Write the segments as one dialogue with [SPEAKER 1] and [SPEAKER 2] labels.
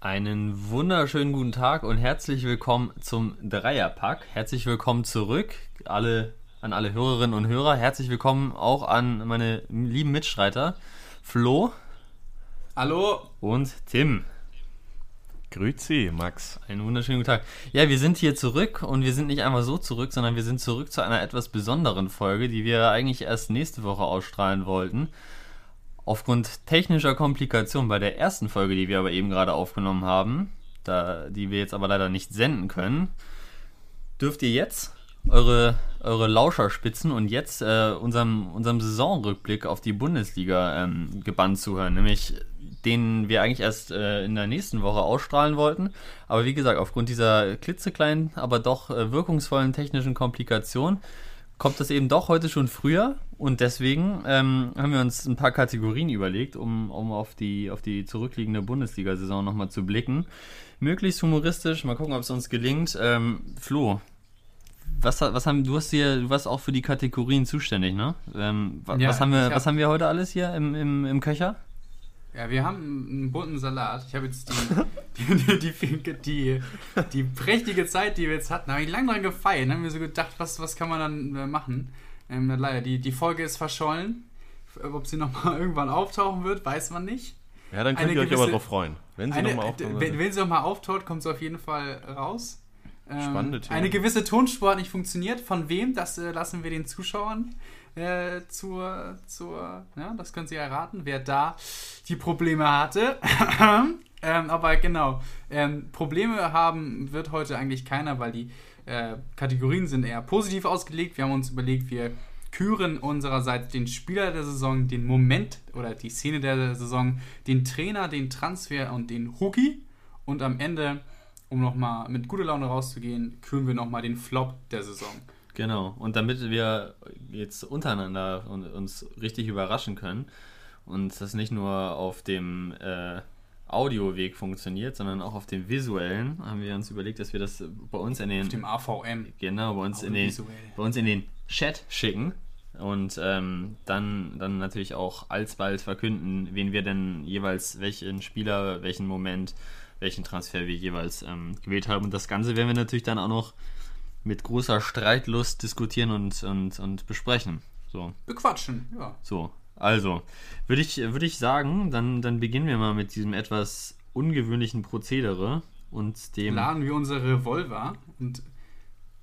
[SPEAKER 1] Einen wunderschönen guten Tag und herzlich willkommen zum Dreierpack. Herzlich willkommen zurück, alle, an alle Hörerinnen und Hörer. Herzlich willkommen auch an meine lieben Mitstreiter Flo.
[SPEAKER 2] Hallo.
[SPEAKER 1] Und Tim.
[SPEAKER 3] Grüezi, Max.
[SPEAKER 1] Einen wunderschönen guten Tag. Ja, wir sind hier zurück und wir sind nicht einmal so zurück, sondern wir sind zurück zu einer etwas besonderen Folge, die wir eigentlich erst nächste Woche ausstrahlen wollten. Aufgrund technischer Komplikationen bei der ersten Folge, die wir aber eben gerade aufgenommen haben, da, die wir jetzt aber leider nicht senden können, dürft ihr jetzt eure, eure Lauscher spitzen und jetzt äh, unserem, unserem Saisonrückblick auf die Bundesliga ähm, gebannt zuhören. Nämlich den wir eigentlich erst äh, in der nächsten Woche ausstrahlen wollten. Aber wie gesagt, aufgrund dieser klitzekleinen, aber doch äh, wirkungsvollen technischen Komplikation kommt das eben doch heute schon früher. Und deswegen ähm, haben wir uns ein paar Kategorien überlegt, um, um auf, die, auf die zurückliegende Bundesliga-Saison nochmal zu blicken. Möglichst humoristisch, mal gucken, ob es uns gelingt. Ähm, Flo, was, was haben du hast hier, du warst auch für die Kategorien zuständig, ne? Ähm, wa,
[SPEAKER 2] Ja,
[SPEAKER 1] was, haben wir,
[SPEAKER 2] hab-
[SPEAKER 1] was haben wir heute alles hier im, im, im Köcher?
[SPEAKER 2] Ja, wir haben einen bunten Salat. Ich habe jetzt die, die, die, die, die, prächtige Zeit, die wir jetzt hatten, habe ich lange dran gefeiert. Dann haben wir so gedacht, was, was kann man dann äh, machen? Ähm, leider, die, die Folge ist verschollen. Ob sie nochmal irgendwann auftauchen wird, weiß man nicht.
[SPEAKER 3] Ja, dann könnt
[SPEAKER 2] Eine
[SPEAKER 3] ihr euch aber drauf freuen. Wenn sie nochmal
[SPEAKER 2] äh,
[SPEAKER 3] auftauchen.
[SPEAKER 2] wenn, wenn sie nochmal auftaucht, kommt sie auf jeden Fall raus. Ähm,
[SPEAKER 3] Spannende Themen.
[SPEAKER 2] Eine gewisse Tonspur hat nicht funktioniert. Von wem? Das äh, lassen wir den Zuschauern äh, zur, zur, ja, das können Sie erraten, wer da die Probleme hatte. ähm, aber genau, ähm, Probleme haben wird heute eigentlich keiner, weil die äh, Kategorien sind eher positiv ausgelegt. Wir haben uns überlegt, wir küren unsererseits den Spieler der Saison, den Moment oder die Szene der Saison, den Trainer, den Transfer und den Rookie. Und am Ende, um nochmal mit guter Laune rauszugehen, küren wir nochmal den Flop der Saison.
[SPEAKER 1] Genau. Und damit wir jetzt untereinander und uns richtig überraschen können und das nicht nur auf dem äh, Audioweg funktioniert, sondern auch auf dem visuellen, haben wir uns überlegt, dass wir das bei uns in den
[SPEAKER 2] Auf dem AVM.
[SPEAKER 1] genau bei uns in den bei uns in den Chat schicken und ähm, dann dann natürlich auch alsbald verkünden, wen wir denn jeweils welchen Spieler, welchen Moment, welchen Transfer wir jeweils ähm, gewählt haben. Und das Ganze werden wir natürlich dann auch noch mit großer Streitlust diskutieren und, und, und besprechen. So,
[SPEAKER 2] Bequatschen, ja.
[SPEAKER 1] so. Also, würde ich, würde ich sagen, dann, dann beginnen wir mal mit diesem etwas ungewöhnlichen Prozedere und dem.
[SPEAKER 2] Laden wir unsere Revolver und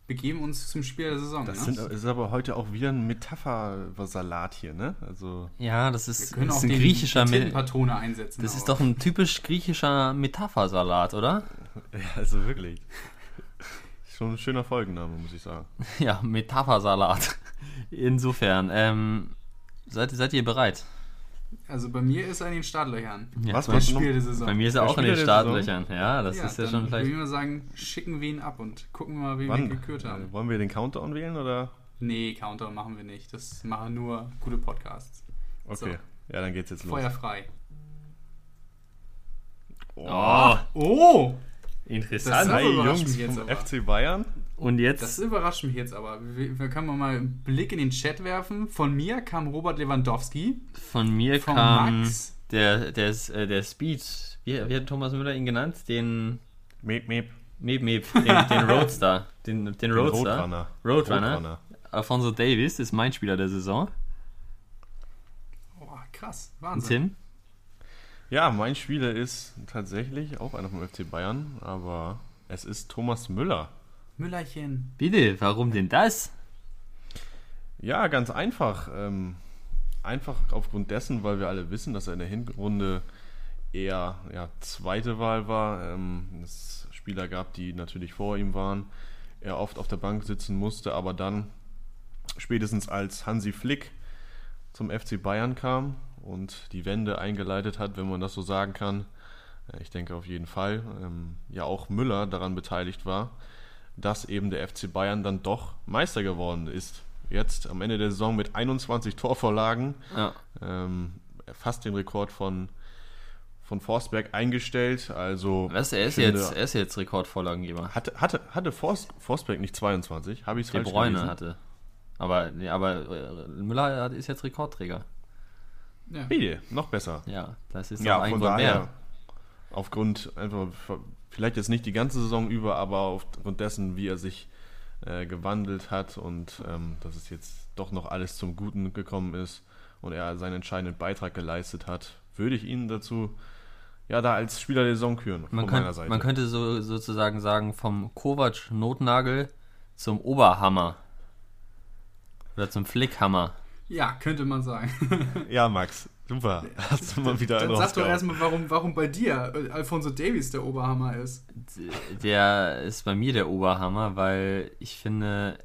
[SPEAKER 2] begeben uns zum Spiel der Saison.
[SPEAKER 3] das
[SPEAKER 2] ne?
[SPEAKER 3] sind, ist aber heute auch wieder ein Metapher-Salat hier, ne? Also,
[SPEAKER 1] Ja, das
[SPEAKER 2] wir
[SPEAKER 1] ist,
[SPEAKER 2] können
[SPEAKER 1] das
[SPEAKER 2] auch
[SPEAKER 1] ist ein griechischer.
[SPEAKER 2] die
[SPEAKER 1] Me-
[SPEAKER 2] Tintenpatrone einsetzen.
[SPEAKER 1] Das ist
[SPEAKER 2] aber-
[SPEAKER 1] doch ein typisch griechischer Metaphersalat, oder?
[SPEAKER 3] ja, also wirklich. Schon ein schöner Folgenname, muss ich sagen.
[SPEAKER 1] Ja, Metaphersalat. Insofern, ähm, seid, seid ihr bereit?
[SPEAKER 2] Also bei mir ist er in den Startlöchern.
[SPEAKER 1] Ja,
[SPEAKER 3] Was
[SPEAKER 1] bei?
[SPEAKER 2] Spiel der Saison.
[SPEAKER 1] bei mir ist er auch in den? Startlöchern. Ja, das ist ja
[SPEAKER 2] dann
[SPEAKER 1] schon
[SPEAKER 2] würde
[SPEAKER 1] vielleicht.
[SPEAKER 2] ich mal sagen, schicken wir ihn ab und gucken wir mal, wie
[SPEAKER 3] Wann?
[SPEAKER 2] wir gekürt haben.
[SPEAKER 3] Äh, wollen wir den Countdown wählen oder?
[SPEAKER 2] Nee, Counter machen wir nicht. Das machen nur gute Podcasts.
[SPEAKER 3] Okay. Ja, dann geht's jetzt los.
[SPEAKER 2] Feuer frei.
[SPEAKER 1] Oh,
[SPEAKER 2] Oh!
[SPEAKER 1] Interessant.
[SPEAKER 2] Überrascht
[SPEAKER 3] Jungs
[SPEAKER 2] mich jetzt
[SPEAKER 3] vom
[SPEAKER 2] aber.
[SPEAKER 3] FC Bayern.
[SPEAKER 1] Und jetzt.
[SPEAKER 2] Das überrascht mich jetzt aber. Wir, wir können mal einen Blick in den Chat werfen. Von mir kam Robert Lewandowski.
[SPEAKER 1] Von mir
[SPEAKER 2] Von
[SPEAKER 1] kam
[SPEAKER 2] Max.
[SPEAKER 1] der, der, äh, der Speed. Wie, wie hat Thomas Müller ihn genannt? Den
[SPEAKER 3] Meep, meep.
[SPEAKER 1] Meep Meep, den, den Roadster. Den, den
[SPEAKER 3] Den
[SPEAKER 1] Roadster.
[SPEAKER 3] Roadrunner.
[SPEAKER 1] Roadrunner.
[SPEAKER 3] Roadrunner.
[SPEAKER 1] Alfonso Davis ist mein Spieler der Saison.
[SPEAKER 2] Oh, krass. Wahnsinn.
[SPEAKER 1] Tim?
[SPEAKER 3] Ja, mein Spieler ist tatsächlich auch einer vom FC Bayern, aber es ist Thomas Müller.
[SPEAKER 2] Müllerchen.
[SPEAKER 1] Bitte, warum denn das?
[SPEAKER 3] Ja, ganz einfach. Ähm, einfach aufgrund dessen, weil wir alle wissen, dass er in der Hinrunde eher ja, zweite Wahl war. Ähm, es Spieler gab, die natürlich vor ihm waren. Er oft auf der Bank sitzen musste, aber dann spätestens als Hansi Flick zum FC Bayern kam und die Wende eingeleitet hat, wenn man das so sagen kann, äh, ich denke auf jeden Fall, ähm, ja auch Müller daran beteiligt war, dass eben der FC Bayern dann doch Meister geworden ist. Jetzt am Ende der Saison mit 21 Torvorlagen,
[SPEAKER 1] Ja.
[SPEAKER 3] ähm, fast den Rekord von, von Forsberg eingestellt. Also
[SPEAKER 1] Was, er ist,
[SPEAKER 3] finde,
[SPEAKER 1] jetzt, er ist jetzt Rekordvorlagengeber.
[SPEAKER 3] hatte, hatte, hatte Fors, Forsberg nicht 22? Habe ich es falsch
[SPEAKER 1] Bruyne
[SPEAKER 3] gelesen?
[SPEAKER 1] hatte. Aber, nee, aber äh, Müller ist jetzt Rekordträger.
[SPEAKER 2] Ja.
[SPEAKER 3] Bitte, noch besser.
[SPEAKER 1] Ja, das ist
[SPEAKER 3] Ja,
[SPEAKER 1] auch ein
[SPEAKER 3] von
[SPEAKER 1] Grund
[SPEAKER 3] daher.
[SPEAKER 1] mehr.
[SPEAKER 3] aufgrund einfach, vielleicht jetzt nicht die ganze Saison über, aber aufgrund dessen, wie er sich äh, gewandelt hat und ähm, dass es jetzt doch noch alles zum Guten gekommen ist und er seinen entscheidenden Beitrag geleistet hat, würde ich ihn dazu ja da als Spieler der Saison küren
[SPEAKER 1] man, könnt, man könnte so, sozusagen sagen, vom Kovac-Notnagel zum Oberhammer. Oder zum Flickhammer.
[SPEAKER 2] Ja, könnte man sagen.
[SPEAKER 3] ja, Max, super. Hast du mal wieder
[SPEAKER 2] einen Dann sag doch erstmal, warum, warum bei dir Alfonso Davies der Oberhammer ist.
[SPEAKER 1] Der ist bei mir der Oberhammer, weil ich finde,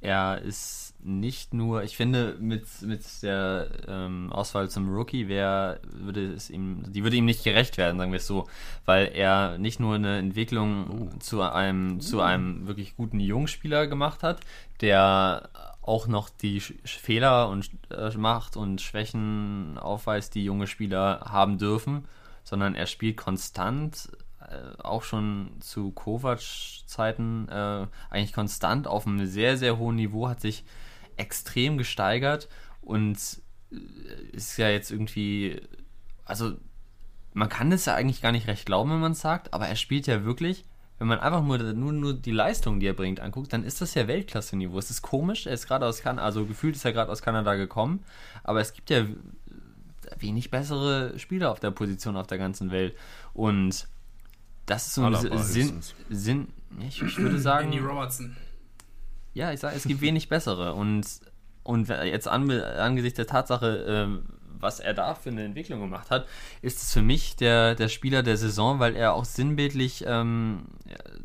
[SPEAKER 1] er ist nicht nur, ich finde, mit, mit der ähm, Auswahl zum Rookie wäre, würde es ihm, die würde ihm nicht gerecht werden, sagen wir es so, weil er nicht nur eine Entwicklung oh. zu einem, zu einem wirklich guten Jungspieler gemacht hat, der auch noch die Fehler und äh, macht und Schwächen aufweist, die junge Spieler haben dürfen, sondern er spielt konstant äh, auch schon zu Kovac-Zeiten äh, eigentlich konstant auf einem sehr, sehr hohen Niveau, hat sich extrem gesteigert und äh, ist ja jetzt irgendwie, also man kann das ja eigentlich gar nicht recht glauben, wenn man es sagt, aber er spielt ja wirklich, wenn man einfach nur, nur, nur die Leistung, die er bringt, anguckt, dann ist das ja Weltklasse-Niveau. Es ist komisch, er ist gerade aus Kanada, also gefühlt ist er gerade aus Kanada gekommen, aber es gibt ja wenig bessere Spieler auf der Position auf der ganzen Welt und das ist so ein Sinn, Sinn, ich, ich würde sagen.
[SPEAKER 2] Andy Robertson.
[SPEAKER 1] Ja, ich sage, es gibt wenig bessere. Und, und jetzt an, angesichts der Tatsache, äh, was er da für eine Entwicklung gemacht hat, ist es für mich der, der Spieler der Saison, weil er auch sinnbildlich ähm,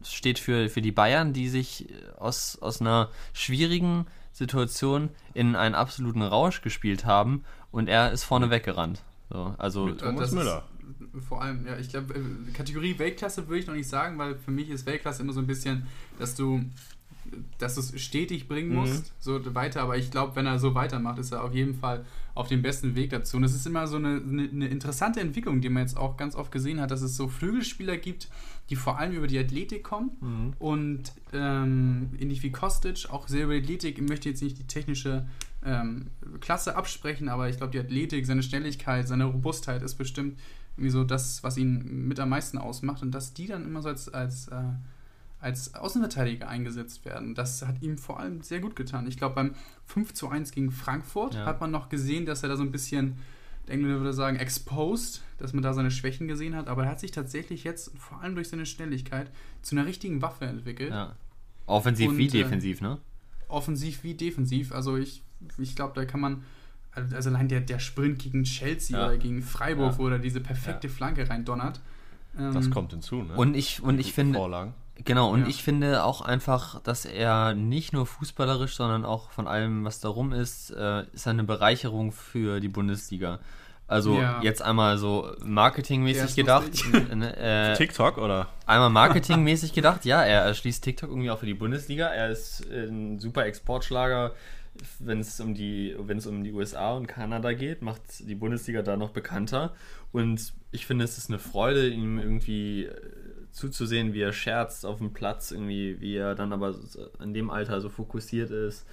[SPEAKER 1] steht für, für die Bayern, die sich aus, aus einer schwierigen Situation in einen absoluten Rausch gespielt haben und er ist vorne weggerannt. So, also
[SPEAKER 3] Mit Thomas Müller.
[SPEAKER 2] Vor allem, ja, ich glaube, äh, Kategorie Weltklasse würde ich noch nicht sagen, weil für mich ist Weltklasse immer so ein bisschen, dass du dass du es stetig bringen musst, mhm. so weiter. Aber ich glaube, wenn er so weitermacht, ist er auf jeden Fall auf dem besten Weg dazu. Und es ist immer so eine, eine, interessante Entwicklung, die man jetzt auch ganz oft gesehen hat, dass es so Flügelspieler gibt, die vor allem über die Athletik kommen mhm. und ähm, ähnlich wie Kostic, auch sehr über die Athletik. Ich möchte jetzt nicht die technische ähm, Klasse absprechen, aber ich glaube, die Athletik, seine Schnelligkeit, seine Robustheit ist bestimmt irgendwie so das, was ihn mit am meisten ausmacht. Und dass die dann immer so als, als äh, als Außenverteidiger eingesetzt werden. Das hat ihm vor allem sehr gut getan. Ich glaube, beim 5 zu 1 gegen Frankfurt ja. hat man noch gesehen, dass er da so ein bisschen, der Engländer würde sagen, exposed, dass man da seine Schwächen gesehen hat. Aber er hat sich tatsächlich jetzt, vor allem durch seine Schnelligkeit, zu einer richtigen Waffe entwickelt. Ja.
[SPEAKER 1] Offensiv Und, wie äh, defensiv, ne?
[SPEAKER 2] Offensiv wie defensiv. Also ich, ich glaube, da kann man also allein der, der Sprint gegen Chelsea ja. oder gegen Freiburg, ja. wo er diese perfekte ja. Flanke reindonnert.
[SPEAKER 3] das ähm, kommt hinzu, ne?
[SPEAKER 1] Und ich, und ich finde,
[SPEAKER 3] Vorlagen.
[SPEAKER 1] Genau, und ja. ich finde auch einfach, dass er nicht nur fußballerisch, sondern auch von allem, was darum ist, äh, ist eine Bereicherung für die Bundesliga. Also ja. jetzt einmal so marketingmäßig gedacht.
[SPEAKER 3] Äh, TikTok oder?
[SPEAKER 1] Einmal marketingmäßig gedacht, ja, er erschließt TikTok irgendwie auch für die Bundesliga. Er ist ein super Exportschlager, wenn es um die, wenn es um die USA und Kanada geht, macht die Bundesliga da noch bekannter. Und ich finde, es ist eine Freude, ihm irgendwie zuzusehen, wie er scherzt auf dem Platz, irgendwie, wie er dann aber in dem Alter so fokussiert ist.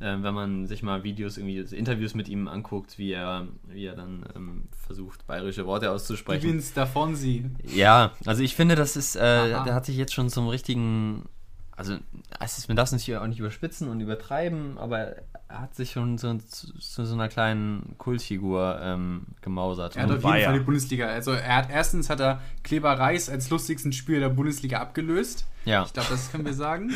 [SPEAKER 1] Äh, wenn man sich mal Videos, irgendwie Interviews mit ihm anguckt, wie er, wie er dann ähm, versucht, bayerische Worte auszusprechen.
[SPEAKER 2] Gewinnt davon sie.
[SPEAKER 1] Ja, also ich finde, das ist, äh, der hat sich jetzt schon zum richtigen also es ist, man darf es natürlich auch nicht überspitzen und übertreiben, aber er hat sich schon zu, zu, zu so einer kleinen Kultfigur ähm, gemausert.
[SPEAKER 2] Er hat auf jeden Fall die Bundesliga. Also er hat erstens hat er Kleber Reis als lustigsten Spieler der Bundesliga abgelöst. Ja. Ich glaube, das können wir sagen.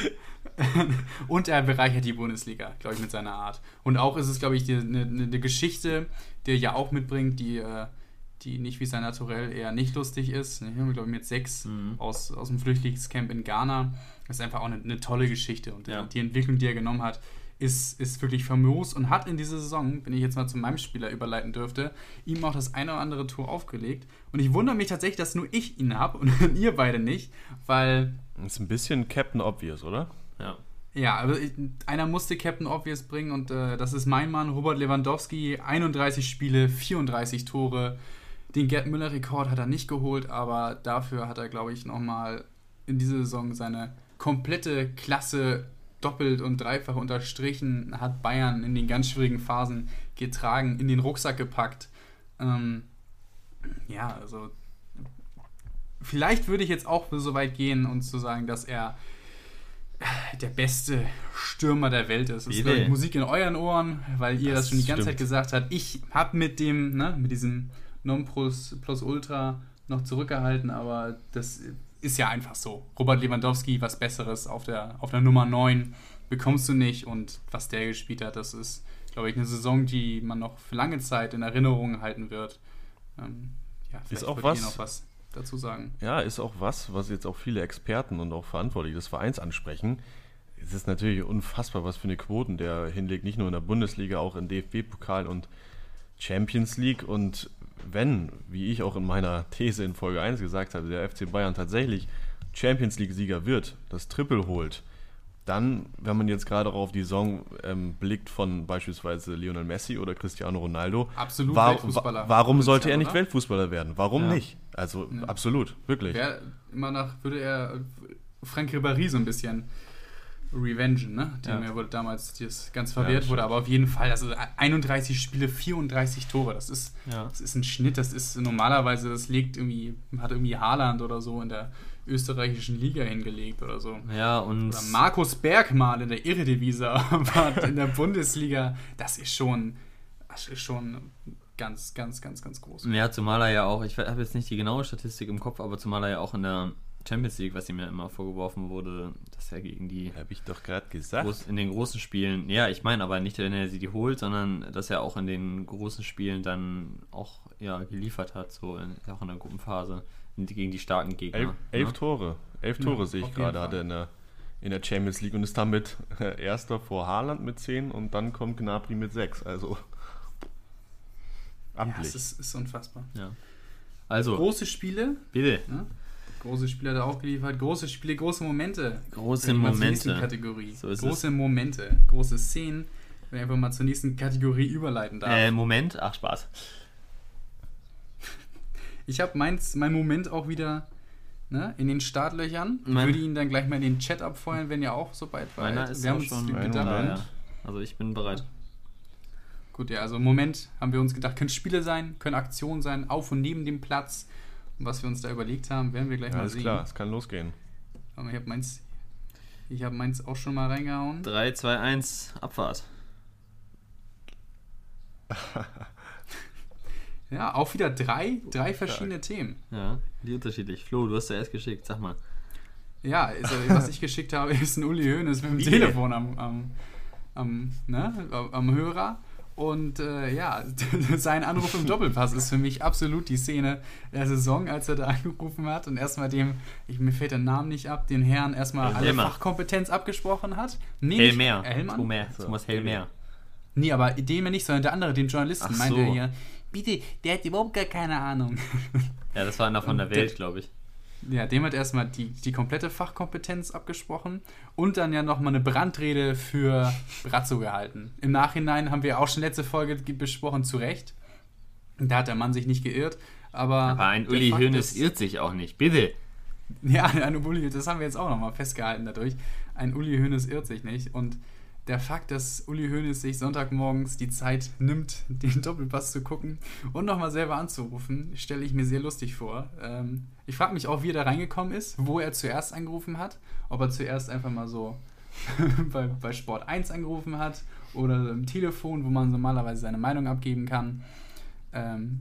[SPEAKER 2] und er bereichert die Bundesliga, glaube ich, mit seiner Art. Und auch ist es, glaube ich, eine, eine Geschichte, die er ja auch mitbringt, die äh, die nicht wie sein Naturell eher nicht lustig ist. Ich habe, glaube ich, mit sechs mhm. aus, aus dem Flüchtlingscamp in Ghana. Das ist einfach auch eine, eine tolle Geschichte. Und ja. die Entwicklung, die er genommen hat, ist, ist wirklich famos und hat in dieser Saison, wenn ich jetzt mal zu meinem Spieler überleiten dürfte, ihm auch das eine oder andere Tor aufgelegt. Und ich wundere mich tatsächlich, dass nur ich ihn habe und ihr beide nicht, weil.
[SPEAKER 3] Das ist ein bisschen Captain Obvious, oder?
[SPEAKER 1] Ja.
[SPEAKER 2] Ja, aber einer musste Captain Obvious bringen und äh, das ist mein Mann, Robert Lewandowski. 31 Spiele, 34 Tore. Den Gerd Müller-Rekord hat er nicht geholt, aber dafür hat er, glaube ich, nochmal in dieser Saison seine komplette Klasse doppelt und dreifach unterstrichen, hat Bayern in den ganz schwierigen Phasen getragen, in den Rucksack gepackt. Ähm, ja, also vielleicht würde ich jetzt auch so weit gehen und zu sagen, dass er der beste Stürmer der Welt ist. Das ist
[SPEAKER 1] Bitte.
[SPEAKER 2] ich, Musik in euren Ohren, weil ihr das,
[SPEAKER 1] Das
[SPEAKER 2] schon die ganze
[SPEAKER 1] stimmt.
[SPEAKER 2] Zeit gesagt habt. Ich habe mit dem, ne, mit diesem Non plus, plus Ultra noch zurückgehalten, aber das ist ja einfach so. Robert Lewandowski, was Besseres auf der, auf der Nummer 9 bekommst du nicht und was der gespielt hat, das ist, glaube ich, eine Saison, die man noch für lange Zeit in Erinnerung halten wird. Ähm, ja, vielleicht
[SPEAKER 3] auch
[SPEAKER 2] wollt
[SPEAKER 3] was-
[SPEAKER 2] noch was dazu sagen.
[SPEAKER 3] Ja, ist auch was, was jetzt auch viele Experten und auch Verantwortliche des Vereins ansprechen. Es ist natürlich unfassbar, was für eine Quoten der hinlegt, nicht nur in der Bundesliga, auch in DFB-Pokal und Champions League. Und wenn, wie ich auch in meiner These in Folge 1 gesagt habe, der FC Bayern tatsächlich Champions League-Sieger wird, das Triple holt, dann, wenn man jetzt gerade auch auf die Saison ähm, blickt von beispielsweise Lionel Messi oder Cristiano Ronaldo,
[SPEAKER 2] Absolut
[SPEAKER 3] wa-
[SPEAKER 2] Weltfußballer.
[SPEAKER 3] wa- warum sollte er nicht
[SPEAKER 2] oder?
[SPEAKER 3] Weltfußballer werden? Warum
[SPEAKER 1] Ja.
[SPEAKER 3] nicht? Also absolut, wirklich.
[SPEAKER 2] Wäre immer nach, würde er Frank Ribéry so ein bisschen revengen, ne? Dem
[SPEAKER 1] Ja.
[SPEAKER 2] wurde damals das ganz verwehrt
[SPEAKER 3] das
[SPEAKER 2] wurde, aber auf jeden Fall, also 31 Spiele, 34 Tore, das ist,
[SPEAKER 1] Ja.
[SPEAKER 2] das ist ein Schnitt, das ist normalerweise, das legt irgendwie, hat irgendwie Haaland oder so in der österreichischen Liga hingelegt oder so.
[SPEAKER 1] Ja, und
[SPEAKER 2] Oder Markus Berg mal in der Irredivisie, aber in der Bundesliga, das ist schon, das ist schon ganz, ganz, ganz, ganz groß.
[SPEAKER 1] ja, zumal er ja auch, ich habe jetzt nicht die genaue Statistik im Kopf, aber zumal er ja auch in der Champions League, was ihm ja immer vorgeworfen wurde, dass er gegen die
[SPEAKER 3] Habe ich doch gerade gesagt.
[SPEAKER 1] groß, in den großen Spielen, ja, ich meine aber nicht, wenn er sie die holt, sondern dass er auch in den großen Spielen dann auch ja, geliefert hat, so in, auch in der Gruppenphase gegen die starken Gegner.
[SPEAKER 3] Elf, elf
[SPEAKER 1] ne?
[SPEAKER 3] Tore. Elf Tore
[SPEAKER 2] Ja,
[SPEAKER 3] sehe ich gerade, hat er in der, in der Champions League und ist damit erster vor Haaland mit 10 und dann kommt Gnabry mit 6. Also
[SPEAKER 2] Ja,
[SPEAKER 3] amtlich.
[SPEAKER 2] es ist, ist unfassbar.
[SPEAKER 1] Ja. Also,
[SPEAKER 2] Große Spiele,
[SPEAKER 1] bitte.
[SPEAKER 2] Ne? Große Spiele hat er auch geliefert. Große Spiele, große Momente.
[SPEAKER 1] Große
[SPEAKER 2] wir
[SPEAKER 1] Momente.
[SPEAKER 2] Kategorie.
[SPEAKER 1] So ist
[SPEAKER 2] große Momente, große Szenen. Wenn ich einfach mal zur nächsten Kategorie überleiten darf.
[SPEAKER 1] Äh, Moment, ach Spaß.
[SPEAKER 2] Ich habe mein Moment auch wieder ne, in den Startlöchern. Ich
[SPEAKER 1] Mein-
[SPEAKER 2] würde ihn dann gleich mal in den Chat abfeuern, wenn ihr auch so bald seid.
[SPEAKER 1] Meiner ist
[SPEAKER 2] wir haben
[SPEAKER 1] schon
[SPEAKER 3] Ein
[SPEAKER 2] gedacht,
[SPEAKER 3] Moment.
[SPEAKER 1] Ja, Also ich bin bereit.
[SPEAKER 2] Gut, ja, also im Moment haben wir uns gedacht, können Spiele sein, können Aktionen sein, auf und neben dem Platz. Was wir uns da überlegt haben, werden wir gleich mal
[SPEAKER 3] Alles
[SPEAKER 2] sehen.
[SPEAKER 3] klar, es kann losgehen.
[SPEAKER 2] Aber ich habe meins, ich habe meins auch schon mal reingehauen.
[SPEAKER 1] 3, 2, 1, Abfahrt.
[SPEAKER 2] Ja, auch wieder drei, drei verschiedene Themen.
[SPEAKER 1] Ja, wie unterschiedlich. Flo, du hast ja erst geschickt, sag mal.
[SPEAKER 2] Ja, also, was ich geschickt habe, ist ein Uli Hoeneß mit dem
[SPEAKER 1] Wie?
[SPEAKER 2] Telefon am, am, am, ne, am Hörer. Und äh, ja, sein Anruf im Doppelpass ist für mich absolut die Szene der Saison, als er da angerufen hat und erstmal dem, ich, mir fällt der Name nicht ab, den Herrn erstmal alle
[SPEAKER 1] Helmer.
[SPEAKER 2] Fachkompetenz abgesprochen hat. Nee,
[SPEAKER 1] Hellmeer.
[SPEAKER 2] nicht- Hellmann?
[SPEAKER 1] Thomas,
[SPEAKER 3] So.
[SPEAKER 1] Thomas Hellmeer.
[SPEAKER 2] Nee, aber dem ja nicht, sondern der andere, den Journalisten,
[SPEAKER 1] Ach
[SPEAKER 2] meinte
[SPEAKER 1] so.
[SPEAKER 2] er hier, bitte, der hat überhaupt gar keine Ahnung.
[SPEAKER 1] Ja, das war einer von der Welt, glaube ich.
[SPEAKER 2] Ja, dem hat erstmal die, die komplette Fachkompetenz abgesprochen und dann ja nochmal eine Brandrede für Brazzo gehalten. Im Nachhinein haben wir auch schon letzte Folge ge- besprochen, zu Recht. Da hat der Mann sich nicht geirrt, aber.
[SPEAKER 1] Aber ein Uli Hoeneß
[SPEAKER 2] ist-
[SPEAKER 1] irrt sich auch nicht. Bitte.
[SPEAKER 2] Ja, ein Uli, das haben wir jetzt auch nochmal festgehalten dadurch. Ein Uli Hoeneß irrt sich nicht. Und der Fakt, dass Uli Hoeneß sich Sonntagmorgens die Zeit nimmt, den Doppelpass zu gucken und nochmal selber anzurufen, stelle ich mir sehr lustig vor. Ähm, ich frage mich auch, wie er da reingekommen ist, wo er zuerst angerufen hat. Ob er zuerst einfach mal so bei, bei Sport 1 angerufen hat oder im Telefon, wo man normalerweise seine Meinung abgeben kann. Ähm,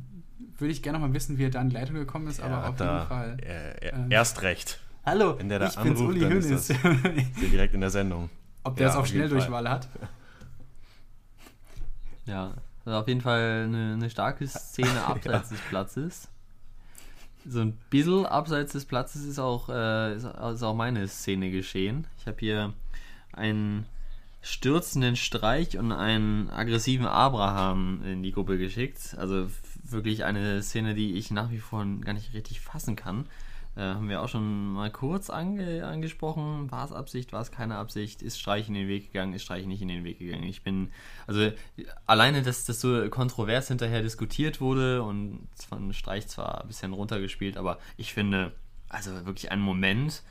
[SPEAKER 2] würde ich gerne noch mal wissen, wie er da in die Leitung gekommen ist, aber
[SPEAKER 3] Er
[SPEAKER 2] auf jeden Fall.
[SPEAKER 3] äh,
[SPEAKER 2] ähm,
[SPEAKER 3] erst recht.
[SPEAKER 2] Hallo,
[SPEAKER 3] Wenn der da
[SPEAKER 2] ich bin's
[SPEAKER 3] anruft,
[SPEAKER 2] Uli
[SPEAKER 3] dann ist
[SPEAKER 2] Hoeneß.
[SPEAKER 3] Ja direkt in der Sendung.
[SPEAKER 2] Ob der
[SPEAKER 3] Ja,
[SPEAKER 2] es auch
[SPEAKER 3] auf
[SPEAKER 2] Schnelldurchwahl hat?
[SPEAKER 1] Ja, das ist auf jeden Fall eine, eine starke Szene abseits des Platzes. So ein bisschen abseits des Platzes ist auch, äh, ist, ist auch meine Szene geschehen. Ich habe hier einen stürzenden Streich und einen aggressiven Abraham in die Gruppe geschickt. Also wirklich eine Szene, die ich nach wie vor gar nicht richtig fassen kann. Äh, haben wir auch schon mal kurz ange angesprochen. War es Absicht, war es keine Absicht? Ist Streich in den Weg gegangen, ist Streich nicht in den Weg gegangen? Ich bin, also alleine, dass das so kontrovers hinterher diskutiert wurde und von Streich zwar ein bisschen runtergespielt, aber ich finde, also wirklich ein Moment,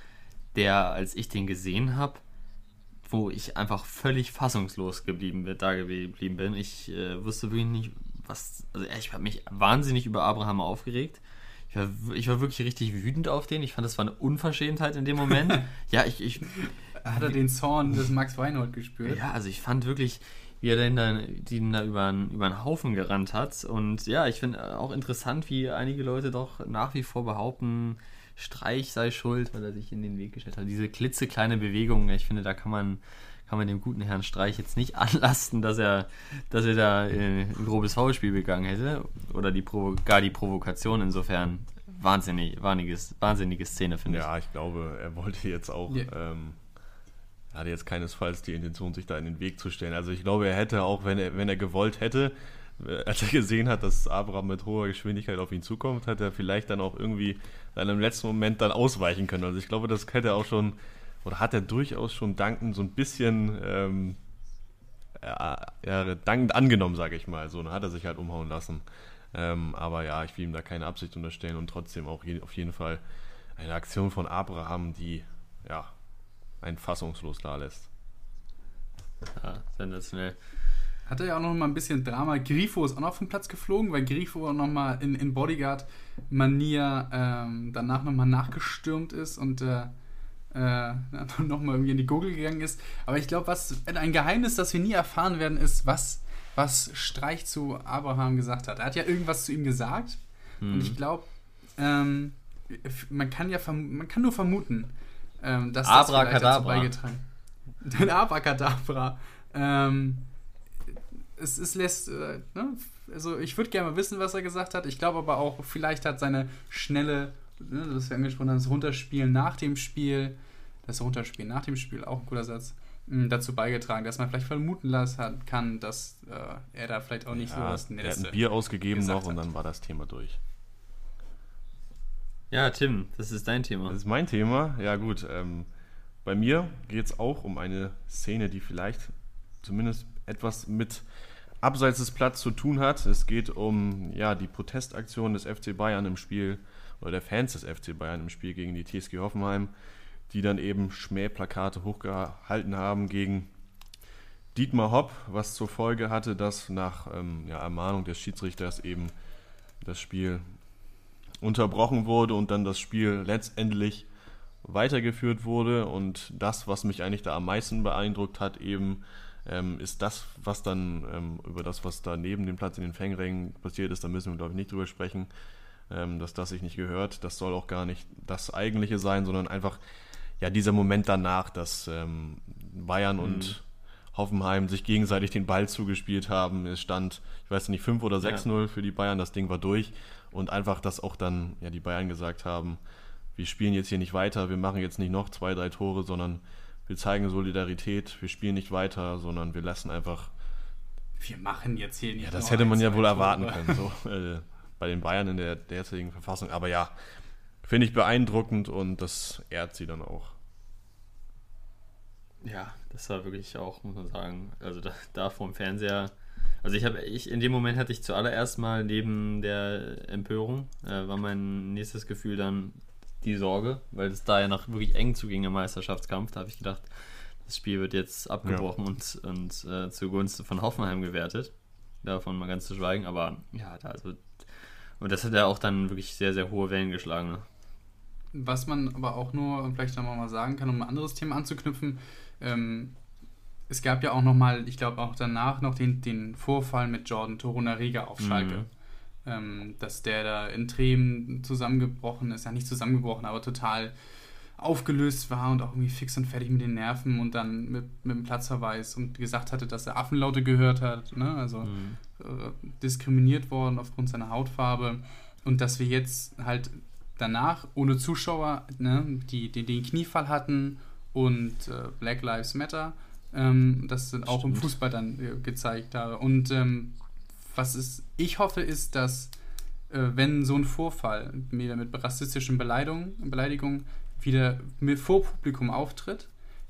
[SPEAKER 1] der, als ich den gesehen habe, wo ich einfach völlig fassungslos geblieben bin, da geblieben bin. Ich äh, wusste wirklich nicht, was. Also ich habe mich wahnsinnig über Abraham aufgeregt. Ich war, ich war wirklich richtig wütend auf den. Ich fand, das war eine Unverschämtheit in dem Moment. ja, ich, ich.
[SPEAKER 2] Hat er den Zorn des Max Weinhold gespürt?
[SPEAKER 1] Ja, also ich fand wirklich, wie er den da, den da über, einen, über einen Haufen gerannt hat. Und ja, ich finde auch interessant, wie einige Leute doch nach wie vor behaupten, Streich sei schuld, weil er sich in den Weg gestellt hat. Diese klitzekleine Bewegung, ich finde, da kann man, kann man dem guten Herrn Streich jetzt nicht anlasten, dass er, dass er da äh, ein grobes Foulspiel begangen hätte. Oder die Provo gar die Provokation insofern. Wahnsinnig, wahnsinniges, wahnsinnige Szene, finde
[SPEAKER 3] ja, ich. Ja, ich glaube, er wollte jetzt auch. Yeah. Ähm, er hatte jetzt keinesfalls die Intention, sich da in den Weg zu stellen. Also ich glaube, er hätte auch, wenn er, wenn er gewollt hätte, äh, als er gesehen hat, dass Abraham mit hoher Geschwindigkeit auf ihn zukommt, hat er vielleicht dann auch irgendwie in einem letzten Moment dann ausweichen können. Also ich glaube, das hätte er auch schon, oder hat er durchaus schon dankend so ein bisschen ähm, ja, dankend angenommen, sage ich mal. So, dann hat er sich halt umhauen lassen. Ähm, aber ja, ich will ihm da keine Absicht unterstellen und trotzdem auch je, auf jeden Fall eine Aktion von Abraham, die ja einen fassungslos da lässt.
[SPEAKER 1] Ja, sensationell.
[SPEAKER 2] Hatte ja auch noch mal ein bisschen Drama. Grifo ist auch noch vom Platz geflogen, weil Grifo noch mal in, in Bodyguard-Manier ähm, danach noch mal nachgestürmt ist und äh, äh, noch mal irgendwie in die Gurgel gegangen ist. Aber ich glaube, was ein Geheimnis, das wir nie erfahren werden, ist, was, was Streich zu Abraham gesagt hat. Er hat ja irgendwas zu ihm gesagt hm. und ich mhm. glaube, ähm, man kann ja man kann nur vermuten, ähm, dass das vielleicht dazu beigetragen. Den Abracadabra. Ähm, es, es lässt, äh, ne? also ich würde gerne mal wissen, was er gesagt hat. Ich glaube aber auch, vielleicht hat seine schnelle, ne, das wir angesprochen haben, das Runterspielen nach dem Spiel, das Runterspielen nach dem Spiel, auch ein guter Satz, mh, dazu beigetragen, dass man vielleicht vermuten lassen kann, dass äh, er da vielleicht auch nicht ja, so
[SPEAKER 3] was Nettes Er hat ein Bier ausgegeben noch und dann war das Thema durch.
[SPEAKER 1] Ja, Tim, das ist dein Thema.
[SPEAKER 3] Das ist mein Thema. Ja, gut. Ähm, bei mir geht es auch um eine Szene, die vielleicht zumindest etwas mit abseits des Platzes zu tun hat. Es geht um ja, die Protestaktion des FC Bayern im Spiel oder der Fans des FC Bayern im Spiel gegen die TSG Hoffenheim, die dann eben Schmähplakate hochgehalten haben gegen Dietmar Hopp, was zur Folge hatte, dass nach ähm, ja, Ermahnung des Schiedsrichters eben das Spiel unterbrochen wurde und dann das Spiel letztendlich weitergeführt wurde. Und das, was mich eigentlich da am meisten beeindruckt hat, eben ähm, ist das, was dann ähm, über das, was da neben dem Platz in den Fangrängen passiert ist, da müssen wir, glaube ich, nicht drüber sprechen, ähm, dass das sich nicht gehört. Das soll auch gar nicht das Eigentliche sein, sondern einfach ja dieser Moment danach, dass ähm, Bayern mhm. und Hoffenheim sich gegenseitig den Ball zugespielt haben. Es stand, ich weiß nicht, 5 oder 6-0 ja. für die Bayern, das Ding war durch. Und einfach, dass auch dann ja die Bayern gesagt haben, wir spielen jetzt hier nicht weiter, wir machen jetzt nicht noch zwei, drei Tore, sondern wir zeigen Solidarität, wir spielen nicht weiter, sondern wir lassen einfach.
[SPEAKER 2] Wir machen jetzt hier nicht.
[SPEAKER 3] Ja, das hätte man ja wohl erwarten können, so äh, bei den Bayern in der derzeitigen Verfassung. Aber ja, finde ich beeindruckend und das ehrt sie dann auch.
[SPEAKER 1] Ja, das war wirklich auch, muss man sagen, also da, da vom Fernseher. Also ich habe, ich in dem Moment hatte ich zuallererst mal neben der Empörung, äh, war mein nächstes Gefühl dann, die Sorge, weil es da ja noch wirklich eng zuging im Meisterschaftskampf. Da habe ich gedacht, das Spiel wird jetzt abgebrochen ja. und, und äh, zugunsten von Hoffenheim gewertet. Davon mal ganz zu schweigen, aber ja, da also. Und das hat ja auch dann wirklich sehr, sehr hohe Wellen geschlagen. Ne?
[SPEAKER 2] Was man aber auch nur vielleicht nochmal mal sagen kann, um ein anderes Thema anzuknüpfen, ähm, es gab ja auch nochmal, ich glaube auch danach noch den, den Vorfall mit Jordan Torunariga auf Schalke. Mhm ähm, dass der da in Tränen zusammengebrochen ist, ja nicht zusammengebrochen, aber total aufgelöst war und auch irgendwie fix und fertig mit den Nerven und dann mit, mit dem Platzverweis und gesagt hatte, dass er Affenlaute gehört hat, ne? also mhm. Äh, diskriminiert worden aufgrund seiner Hautfarbe und dass wir jetzt halt danach ohne Zuschauer ne, die, die den Kniefall hatten und äh, Black Lives Matter, ähm, das auch Stimmt. im Fußball dann äh, gezeigt habe und ähm, was ist, ich hoffe, ist, dass äh, wenn so ein Vorfall mit, mit rassistischen Beleidigungen, Beleidigungen wieder vor Publikum auftritt,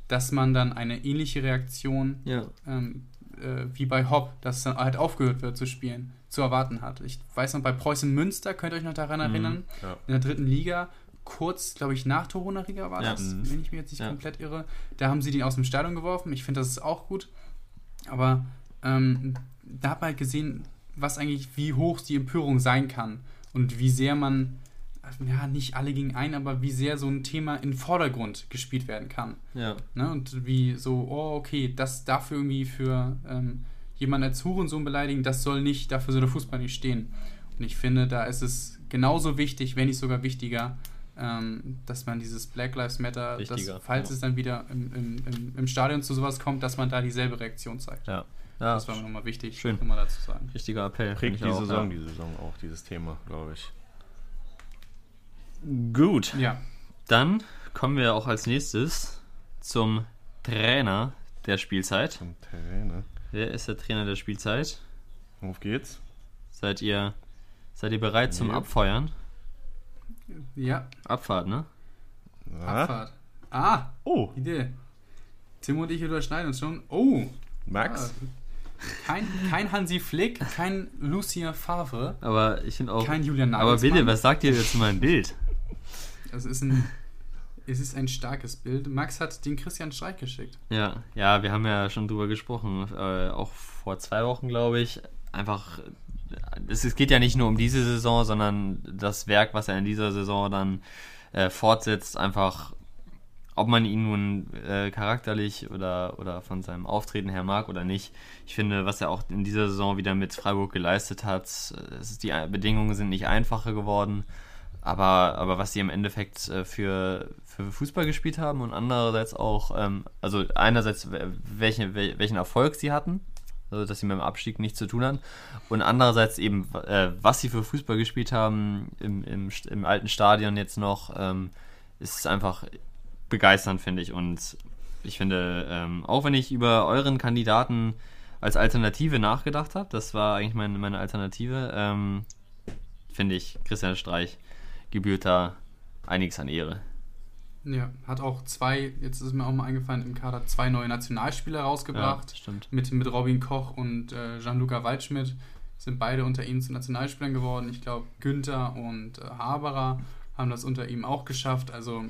[SPEAKER 2] dass man dann eine ähnliche Reaktion
[SPEAKER 1] ja.
[SPEAKER 2] ähm, äh, wie bei Hopp, dass dann halt aufgehört wird zu spielen, zu erwarten hat. Ich weiß noch, bei Preußen Münster, könnt ihr euch noch daran mhm. erinnern, ja. in der dritten Liga, kurz, glaube ich, nach Torunariga war ja. das, mhm. wenn ich mich jetzt nicht komplett irre, da haben sie den aus dem Stadion geworfen. Ich finde, das ist auch gut. Aber ähm, da hat man halt gesehen, was eigentlich, wie hoch die Empörung sein kann und wie sehr man ja, nicht alle gegen ein, aber wie sehr so ein Thema in den Vordergrund gespielt werden kann.
[SPEAKER 1] Ja.
[SPEAKER 2] Ne? Und wie so, oh, okay, das dafür irgendwie für ähm, jemanden als Hurensohn beleidigen, das soll nicht, dafür soll der Fußball nicht stehen. Und ich finde, da ist es genauso wichtig, wenn nicht sogar wichtiger, ähm, dass man dieses Black Lives Matter, dass, falls
[SPEAKER 1] ja.
[SPEAKER 2] es dann wieder im, im, im, im Stadion zu sowas kommt, dass man da dieselbe Reaktion zeigt.
[SPEAKER 1] Ja. ja.
[SPEAKER 2] Das war mir nochmal wichtig,
[SPEAKER 1] Schön.
[SPEAKER 2] nochmal dazu sagen.
[SPEAKER 1] Richtiger Appell.
[SPEAKER 3] Prägt die
[SPEAKER 1] auch,
[SPEAKER 3] Saison,
[SPEAKER 1] ja.
[SPEAKER 3] die Saison auch, dieses Thema, glaube ich.
[SPEAKER 1] Gut.
[SPEAKER 2] Ja,
[SPEAKER 1] Dann kommen wir auch als nächstes zum Trainer der Spielzeit.
[SPEAKER 3] Zum Trainer.
[SPEAKER 1] Wer ist der Trainer der Spielzeit?
[SPEAKER 3] Auf geht's.
[SPEAKER 1] Seid ihr, seid ihr bereit zum
[SPEAKER 3] Nee.
[SPEAKER 1] Abfeuern?
[SPEAKER 2] ja,
[SPEAKER 1] Abfahrt, ne?
[SPEAKER 3] Ah.
[SPEAKER 2] Abfahrt. Ah,
[SPEAKER 3] Oh,
[SPEAKER 2] Idee. Tim und ich überschneiden uns schon. Oh,
[SPEAKER 3] Max.
[SPEAKER 2] ah, kein, kein Hansi Flick, kein Lucien Favre,
[SPEAKER 1] Aber ich finde auch.
[SPEAKER 2] kein Julian
[SPEAKER 1] aber
[SPEAKER 2] Nagelsmann.
[SPEAKER 1] bitte, was sagt ihr jetzt zu meinem Bild?
[SPEAKER 2] Es ist ein, es ist ein starkes Bild. Max hat den Christian Streich geschickt.
[SPEAKER 1] Ja, ja, wir haben ja schon drüber gesprochen, äh, auch vor zwei Wochen, glaube ich. Einfach, es, es geht ja nicht nur um diese Saison, sondern das Werk, was er in dieser Saison dann äh, fortsetzt, einfach, ob man ihn nun äh, charakterlich oder, oder von seinem Auftreten her mag oder nicht. Ich finde, was er auch in dieser Saison wieder mit Freiburg geleistet hat, die Bedingungen sind nicht einfacher geworden. Aber, aber was sie im Endeffekt äh, für, für Fußball gespielt haben und andererseits auch, ähm, also einerseits we- welche, wel- welchen Erfolg sie hatten, also dass sie mit dem Abstieg nichts zu tun haben, und andererseits eben, äh, was sie für Fußball gespielt haben im, im, im alten Stadion jetzt noch, ähm, ist einfach begeisternd, finde ich. Und ich finde, ähm, auch wenn ich über euren Kandidaten als Alternative nachgedacht habe, das war eigentlich meine, meine Alternative, ähm, finde ich, Christian Streich gebührt da einiges an Ehre.
[SPEAKER 2] Ja, hat auch zwei, jetzt ist mir auch mal eingefallen, im Kader zwei neue Nationalspieler rausgebracht.
[SPEAKER 1] stimmt.
[SPEAKER 2] mit, mit Robin Koch und äh, Gianluca Waldschmidt sind beide unter ihm zu Nationalspielern geworden. Ich glaube, Günther und äh, Haberer haben das unter ihm auch geschafft. Also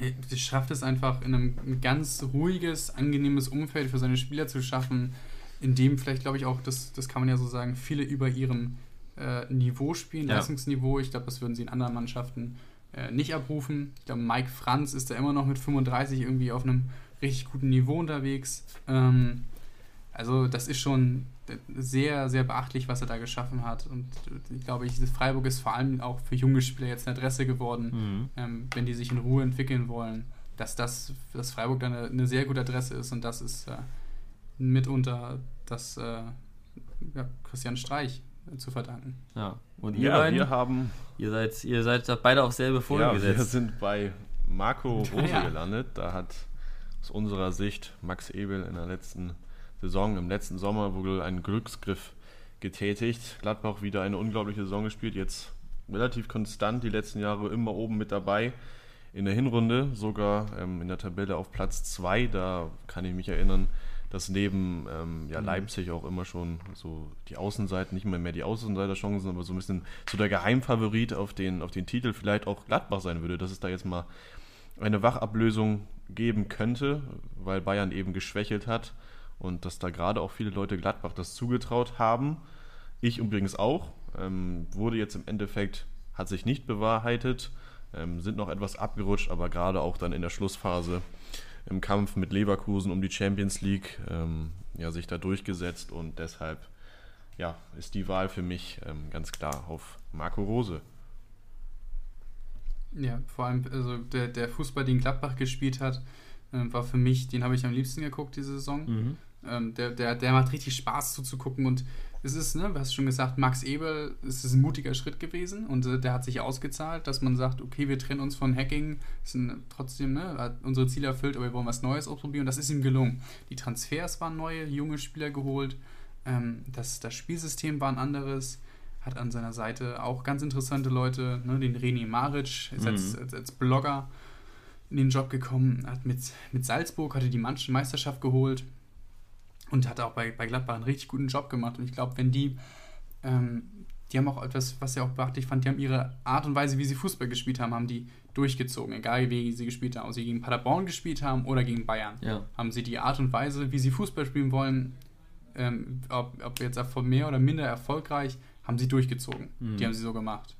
[SPEAKER 2] äh, sie schafft es einfach in einem ein ganz ruhiges, angenehmes Umfeld für seine Spieler zu schaffen, in dem vielleicht, glaube ich, auch, das, das kann man ja so sagen, viele über ihrem äh, Niveau spielen,
[SPEAKER 1] Ja.
[SPEAKER 2] Leistungsniveau. Ich glaube, das würden sie in anderen Mannschaften äh, nicht abrufen. Ich glaube, Mike Franz ist da immer noch mit 35 irgendwie auf einem richtig guten Niveau unterwegs. Ähm, also das ist schon sehr, sehr beachtlich, was er da geschaffen hat. Und ich glaube, Freiburg ist vor allem auch für junge Spieler jetzt eine Adresse geworden,
[SPEAKER 1] Mhm.
[SPEAKER 2] ähm, wenn die sich in Ruhe entwickeln wollen, dass das, dass Freiburg dann eine, eine sehr gute Adresse ist und das ist äh, mitunter das äh, ja, Christian Streich äh, zu verdanken.
[SPEAKER 1] Ja. Und ihr
[SPEAKER 3] Ja,
[SPEAKER 1] beiden,
[SPEAKER 3] wir haben,
[SPEAKER 1] ihr seid, ihr seid beide auf selbe Folie
[SPEAKER 3] ja, wir
[SPEAKER 1] gesetzt.
[SPEAKER 3] sind bei Marco Rose
[SPEAKER 2] Ja.
[SPEAKER 3] gelandet. Da hat aus unserer Sicht Max Ebel in der letzten Saison, im letzten Sommer, wohl einen Glücksgriff getätigt. Gladbach wieder eine unglaubliche Saison gespielt, jetzt relativ konstant die letzten Jahre immer oben mit dabei. In der Hinrunde sogar ähm, in der Tabelle auf Platz 2. Da kann ich mich erinnern, dass neben ähm, ja, Leipzig auch immer schon so die Außenseiten, nicht mehr mehr die Außenseiterchancen, aber so ein bisschen so der Geheimfavorit auf den, auf den Titel vielleicht auch Gladbach sein würde, dass es da jetzt mal eine Wachablösung geben könnte, weil Bayern eben geschwächelt hat und dass da gerade auch viele Leute Gladbach das zugetraut haben. Ich übrigens auch. Ähm, wurde jetzt im Endeffekt, hat sich nicht bewahrheitet, ähm, sind noch etwas abgerutscht, aber gerade auch dann in der Schlussphase im Kampf mit Leverkusen um die Champions League ähm, ja, sich da durchgesetzt und deshalb ja, ist die Wahl für mich ähm, ganz klar auf Marco Rose.
[SPEAKER 2] Ja, vor allem also der, der Fußball, den Gladbach gespielt hat, äh, war für mich, den habe ich am liebsten geguckt diese Saison.
[SPEAKER 1] Mhm.
[SPEAKER 2] Ähm, der, der, der macht richtig Spaß zuzugucken und es ist, ne, du hast schon gesagt, Max Ebel, es ist ein mutiger Schritt gewesen und äh, der hat sich ausgezahlt, dass man sagt, okay, wir trennen uns von Hacking, sind trotzdem, ne, hat unsere Ziele erfüllt, aber wir wollen was Neues ausprobieren und das ist ihm gelungen. Die Transfers waren neue, junge Spieler geholt, ähm, das, das Spielsystem war ein anderes, hat an seiner Seite auch ganz interessante Leute, ne, den René Maric, ist
[SPEAKER 1] Mhm.
[SPEAKER 2] als, als, als Blogger in den Job gekommen, hat mit, mit Salzburg, hatte die Mannschaft- Meisterschaft geholt und hat auch bei, bei Gladbach einen richtig guten Job gemacht. Und ich glaube, wenn die, ähm, die haben auch etwas, was ich auch beachtlich fand, die haben ihre Art und Weise, wie sie Fußball gespielt haben, haben die durchgezogen. Egal wie sie gespielt haben, ob sie gegen Paderborn gespielt haben oder gegen Bayern.
[SPEAKER 1] Ja.
[SPEAKER 2] Haben sie die Art und Weise, wie sie Fußball spielen wollen, ähm, ob, ob jetzt mehr oder minder erfolgreich, haben sie durchgezogen.
[SPEAKER 1] Mhm.
[SPEAKER 2] Die haben sie so gemacht.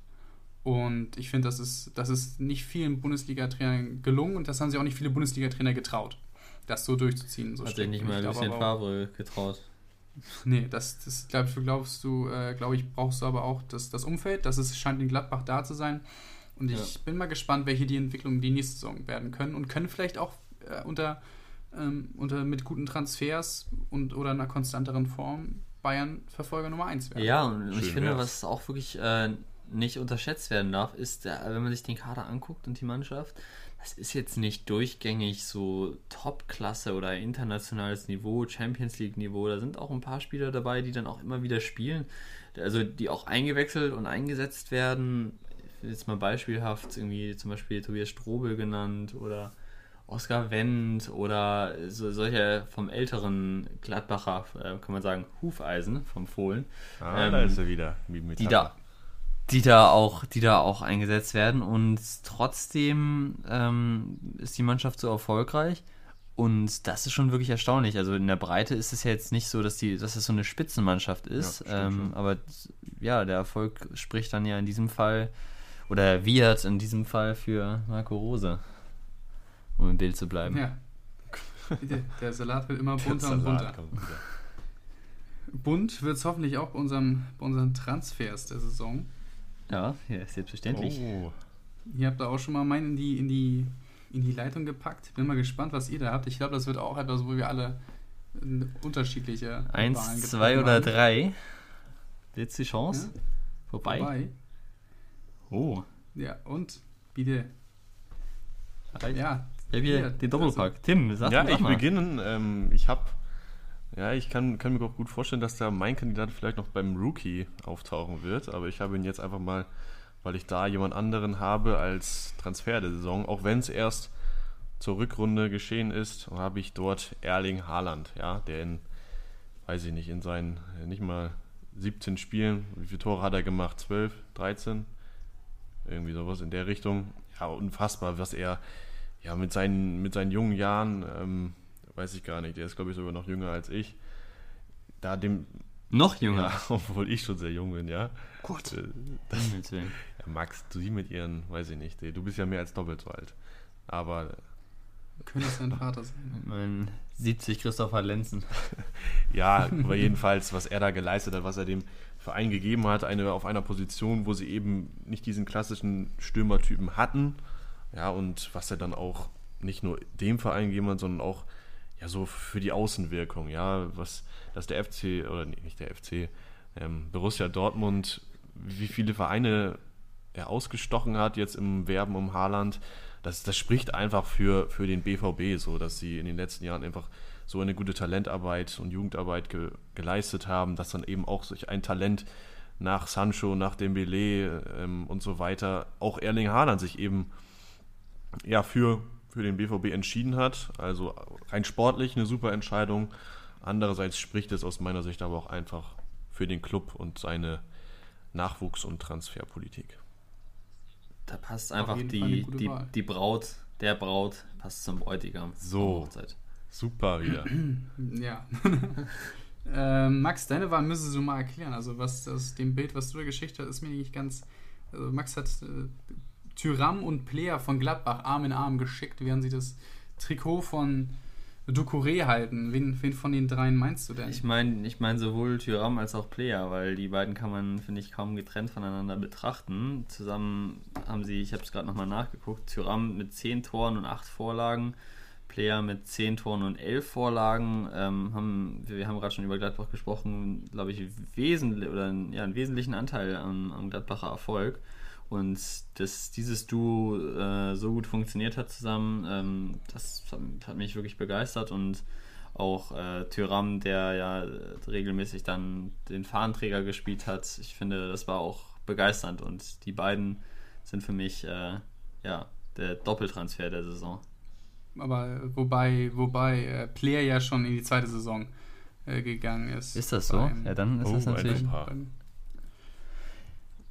[SPEAKER 2] Und ich finde, das ist, das ist nicht vielen Bundesliga-Trainern gelungen und das haben sich auch nicht viele Bundesliga-Trainer getraut, das so durchzuziehen. So
[SPEAKER 1] Hat sich nicht mal Lucien Favre getraut.
[SPEAKER 2] Nee, das, das glaubst du, glaubst du, äh, glaube ich, brauchst du aber auch das, das Umfeld. Das ist, scheint in Gladbach da zu sein. Und ich ja. bin mal gespannt, welche die Entwicklungen die nächste Saison werden können und können vielleicht auch äh, unter, ähm, unter mit guten Transfers und oder einer konstanteren Form Bayern Verfolger Nummer 1 werden.
[SPEAKER 1] Ja, und Schön ich finde, was auch wirklich äh, nicht unterschätzt werden darf, ist, der, wenn man sich den Kader anguckt und die Mannschaft, das ist jetzt nicht durchgängig so Top-Klasse oder internationales Niveau, Champions League-Niveau. Da sind auch ein paar Spieler dabei, die dann auch immer wieder spielen. Also die auch eingewechselt und eingesetzt werden. Jetzt mal beispielhaft, irgendwie zum Beispiel Tobias Strobel genannt oder Oskar Wendt oder so, solche vom älteren Gladbacher, äh, kann man sagen, Hufeisen vom Fohlen.
[SPEAKER 3] Ah, ähm, da ist er wieder.
[SPEAKER 1] die da, die da auch, die da auch eingesetzt werden und trotzdem ähm, ist die Mannschaft so erfolgreich. Und das ist schon wirklich erstaunlich. Also in der Breite ist es ja jetzt nicht so, dass die, dass es so eine Spitzenmannschaft ist. Ja, ähm, aber ja, der Erfolg spricht dann ja in diesem Fall oder wird in diesem Fall für Marco Rose um im Bild zu bleiben. Ja.
[SPEAKER 2] Der Salat wird immer bunter und bunter. Bunt wird es hoffentlich auch bei, unserem, bei unseren Transfers der Saison.
[SPEAKER 1] Ja, ja selbstverständlich. Oh.
[SPEAKER 2] Ihr habt da auch schon mal meinen in die, in die, in die Leitung gepackt. Bin mal gespannt, was ihr da habt. Ich glaube, das wird auch etwas, wo wir alle unterschiedliche
[SPEAKER 1] Eins, zwei oder haben. drei. Jetzt die Chance. Ja. Vorbei. Vorbei.
[SPEAKER 2] Oh. Ja, und bitte.
[SPEAKER 1] Ja, habe hier den Doppelpack. Also, Tim,
[SPEAKER 3] sag Ja, ich beginne. Ähm, ich habe, ja, ich kann, kann mir auch gut vorstellen, dass da mein Kandidat vielleicht noch beim Rookie auftauchen wird. Aber ich habe ihn jetzt einfach mal, weil ich da jemand anderen habe als Transfer der Saison, auch wenn es erst zur Rückrunde geschehen ist, habe ich dort Erling Haaland, ja, der in, weiß ich nicht, in seinen nicht mal 17 Spielen, wie viele Tore hat er gemacht? 12, 13? Irgendwie sowas in der Richtung. Ja, unfassbar, was er ja, mit seinen, mit seinen jungen Jahren, ähm, weiß ich gar nicht, der ist, glaube ich, sogar noch jünger als ich. Da dem.
[SPEAKER 1] Noch jünger?
[SPEAKER 3] Ja, obwohl ich schon sehr jung bin, ja. Gut. Äh, das, ja, Max, du sie mit ihren, weiß ich nicht, du bist ja mehr als doppelt so alt. Aber.
[SPEAKER 2] Könnte es dein Vater sein?
[SPEAKER 1] Mein 70 Christopher Lenzen.
[SPEAKER 3] ja, aber jedenfalls, was er da geleistet hat, was er dem Verein gegeben hat, eine, auf einer Position, wo sie eben nicht diesen klassischen Stürmertypen hatten ja, und was er dann auch nicht nur dem Verein gegeben hat, sondern auch ja so für die Außenwirkung, ja, was, dass der FC, oder nicht der FC, ähm, Borussia Dortmund, wie viele Vereine er ausgestochen hat jetzt im Werben um Haaland, das, das spricht einfach für, für den BVB so, dass sie in den letzten Jahren einfach so eine gute Talentarbeit und Jugendarbeit ge, geleistet haben, dass dann eben auch solch ein Talent nach Sancho, nach Dembele ähm, und so weiter, auch Erling Haaland sich eben ja, für, für den BVB entschieden hat. Also rein sportlich eine super Entscheidung. Andererseits spricht es aus meiner Sicht aber auch einfach für den Club und seine Nachwuchs- und Transferpolitik.
[SPEAKER 1] Da passt einfach die, die, die Braut, der Braut, passt zum Bräutigam.
[SPEAKER 3] So, super wieder.
[SPEAKER 2] ja. äh, Max, deine Wahl müsstest du mal erklären. Also was das, dem Bild, was du da geschickt hast, ist mir nicht ganz... Also Max hat äh, Tyram und Player von Gladbach Arm in Arm geschickt, während sie das Trikot von Ducouré halten. Wen, wen von den dreien meinst du denn?
[SPEAKER 1] Ich meine ich mein sowohl Tyram als auch Player, weil die beiden kann man, finde ich, kaum getrennt voneinander betrachten. Zusammen haben sie, ich habe es gerade nochmal nachgeguckt, Tyram mit 10 Toren und 8 Vorlagen, Player mit 10 Toren und 11 Vorlagen. Ähm, haben, wir haben gerade schon über Gladbach gesprochen, glaube ich, wesentlich, oder ja, einen wesentlichen Anteil am, am Gladbacher Erfolg. Und dass dieses Duo äh, so gut funktioniert hat zusammen, ähm, das hat, mich wirklich begeistert. Und auch äh, Tyram, der ja regelmäßig dann den Fahnenträger gespielt hat, ich finde, das war auch begeisternd. Und die beiden sind für mich äh, ja, der Doppeltransfer der Saison.
[SPEAKER 2] Aber wobei, wobei äh, Player ja schon in die zweite Saison äh, gegangen ist.
[SPEAKER 1] Ist das so? Ja, dann ist oh, das natürlich. Ein,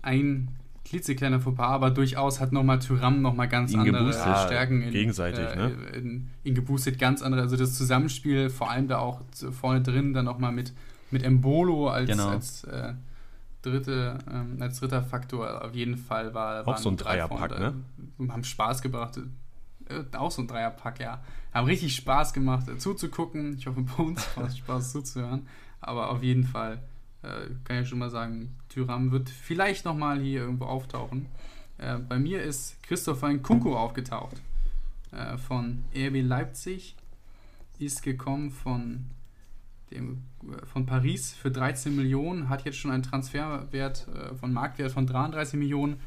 [SPEAKER 2] ein klitzekleiner Fauxpas, aber durchaus hat nochmal Tyram nochmal ganz ihn andere geboostet. Stärken.
[SPEAKER 3] In, gegenseitig, äh, ne?
[SPEAKER 2] In, in geboostet, ganz andere. Also das Zusammenspiel, vor allem da auch vorne drin, dann nochmal mit, mit Embolo als, genau. als, äh, dritte, ähm, als dritter Faktor auf jeden Fall war.
[SPEAKER 3] Auch so ein Dreierpack, ne?
[SPEAKER 2] Haben Spaß gebracht. Äh, auch so ein Dreierpack, ja. Haben richtig Spaß gemacht äh, zuzugucken. Ich hoffe, bei uns macht Spaß zuzuhören. Aber auf jeden Fall äh, kann ich schon mal sagen, Tyram wird vielleicht nochmal hier irgendwo auftauchen. Äh, bei mir ist Christopher Nkunku aufgetaucht. Äh, von RB Leipzig. Ist gekommen von dem, äh, von Paris für 13 Millionen, hat jetzt schon einen Transferwert äh, von Marktwert von 33 Millionen,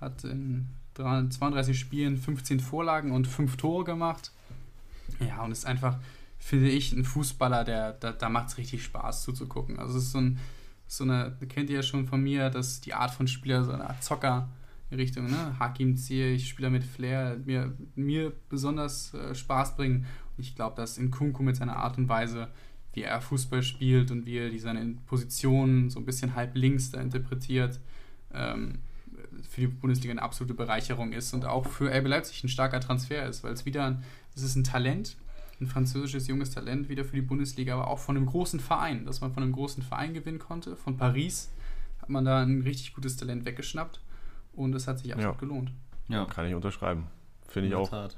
[SPEAKER 2] hat in 32 Spielen 15 Vorlagen und 5 Tore gemacht. Ja, und ist einfach, finde ich, ein Fußballer, der da, da macht es richtig Spaß zuzugucken. Also es ist so ein, so eine, kennt ihr ja schon von mir, dass die Art von Spieler, so eine Art Zocker in Richtung, ne, Hakim Ziyech, Spieler mit Flair, mir, mir besonders äh, Spaß bringen. Und ich glaube, dass in Kunku mit seiner Art und Weise wie er Fußball spielt und wie er seine Positionen so ein bisschen halb links da interpretiert, ähm, für die Bundesliga eine absolute Bereicherung ist und auch für RB Leipzig ein starker Transfer ist, weil es wieder, ein, es ist ein Talent, ein französisches junges Talent wieder für die Bundesliga, aber auch von einem großen Verein, dass man von einem großen Verein gewinnen konnte. Von Paris hat man da ein richtig gutes Talent weggeschnappt und es hat sich absolut ja. gelohnt.
[SPEAKER 3] Ja. Kann ich unterschreiben. Finde ich auch. Tat.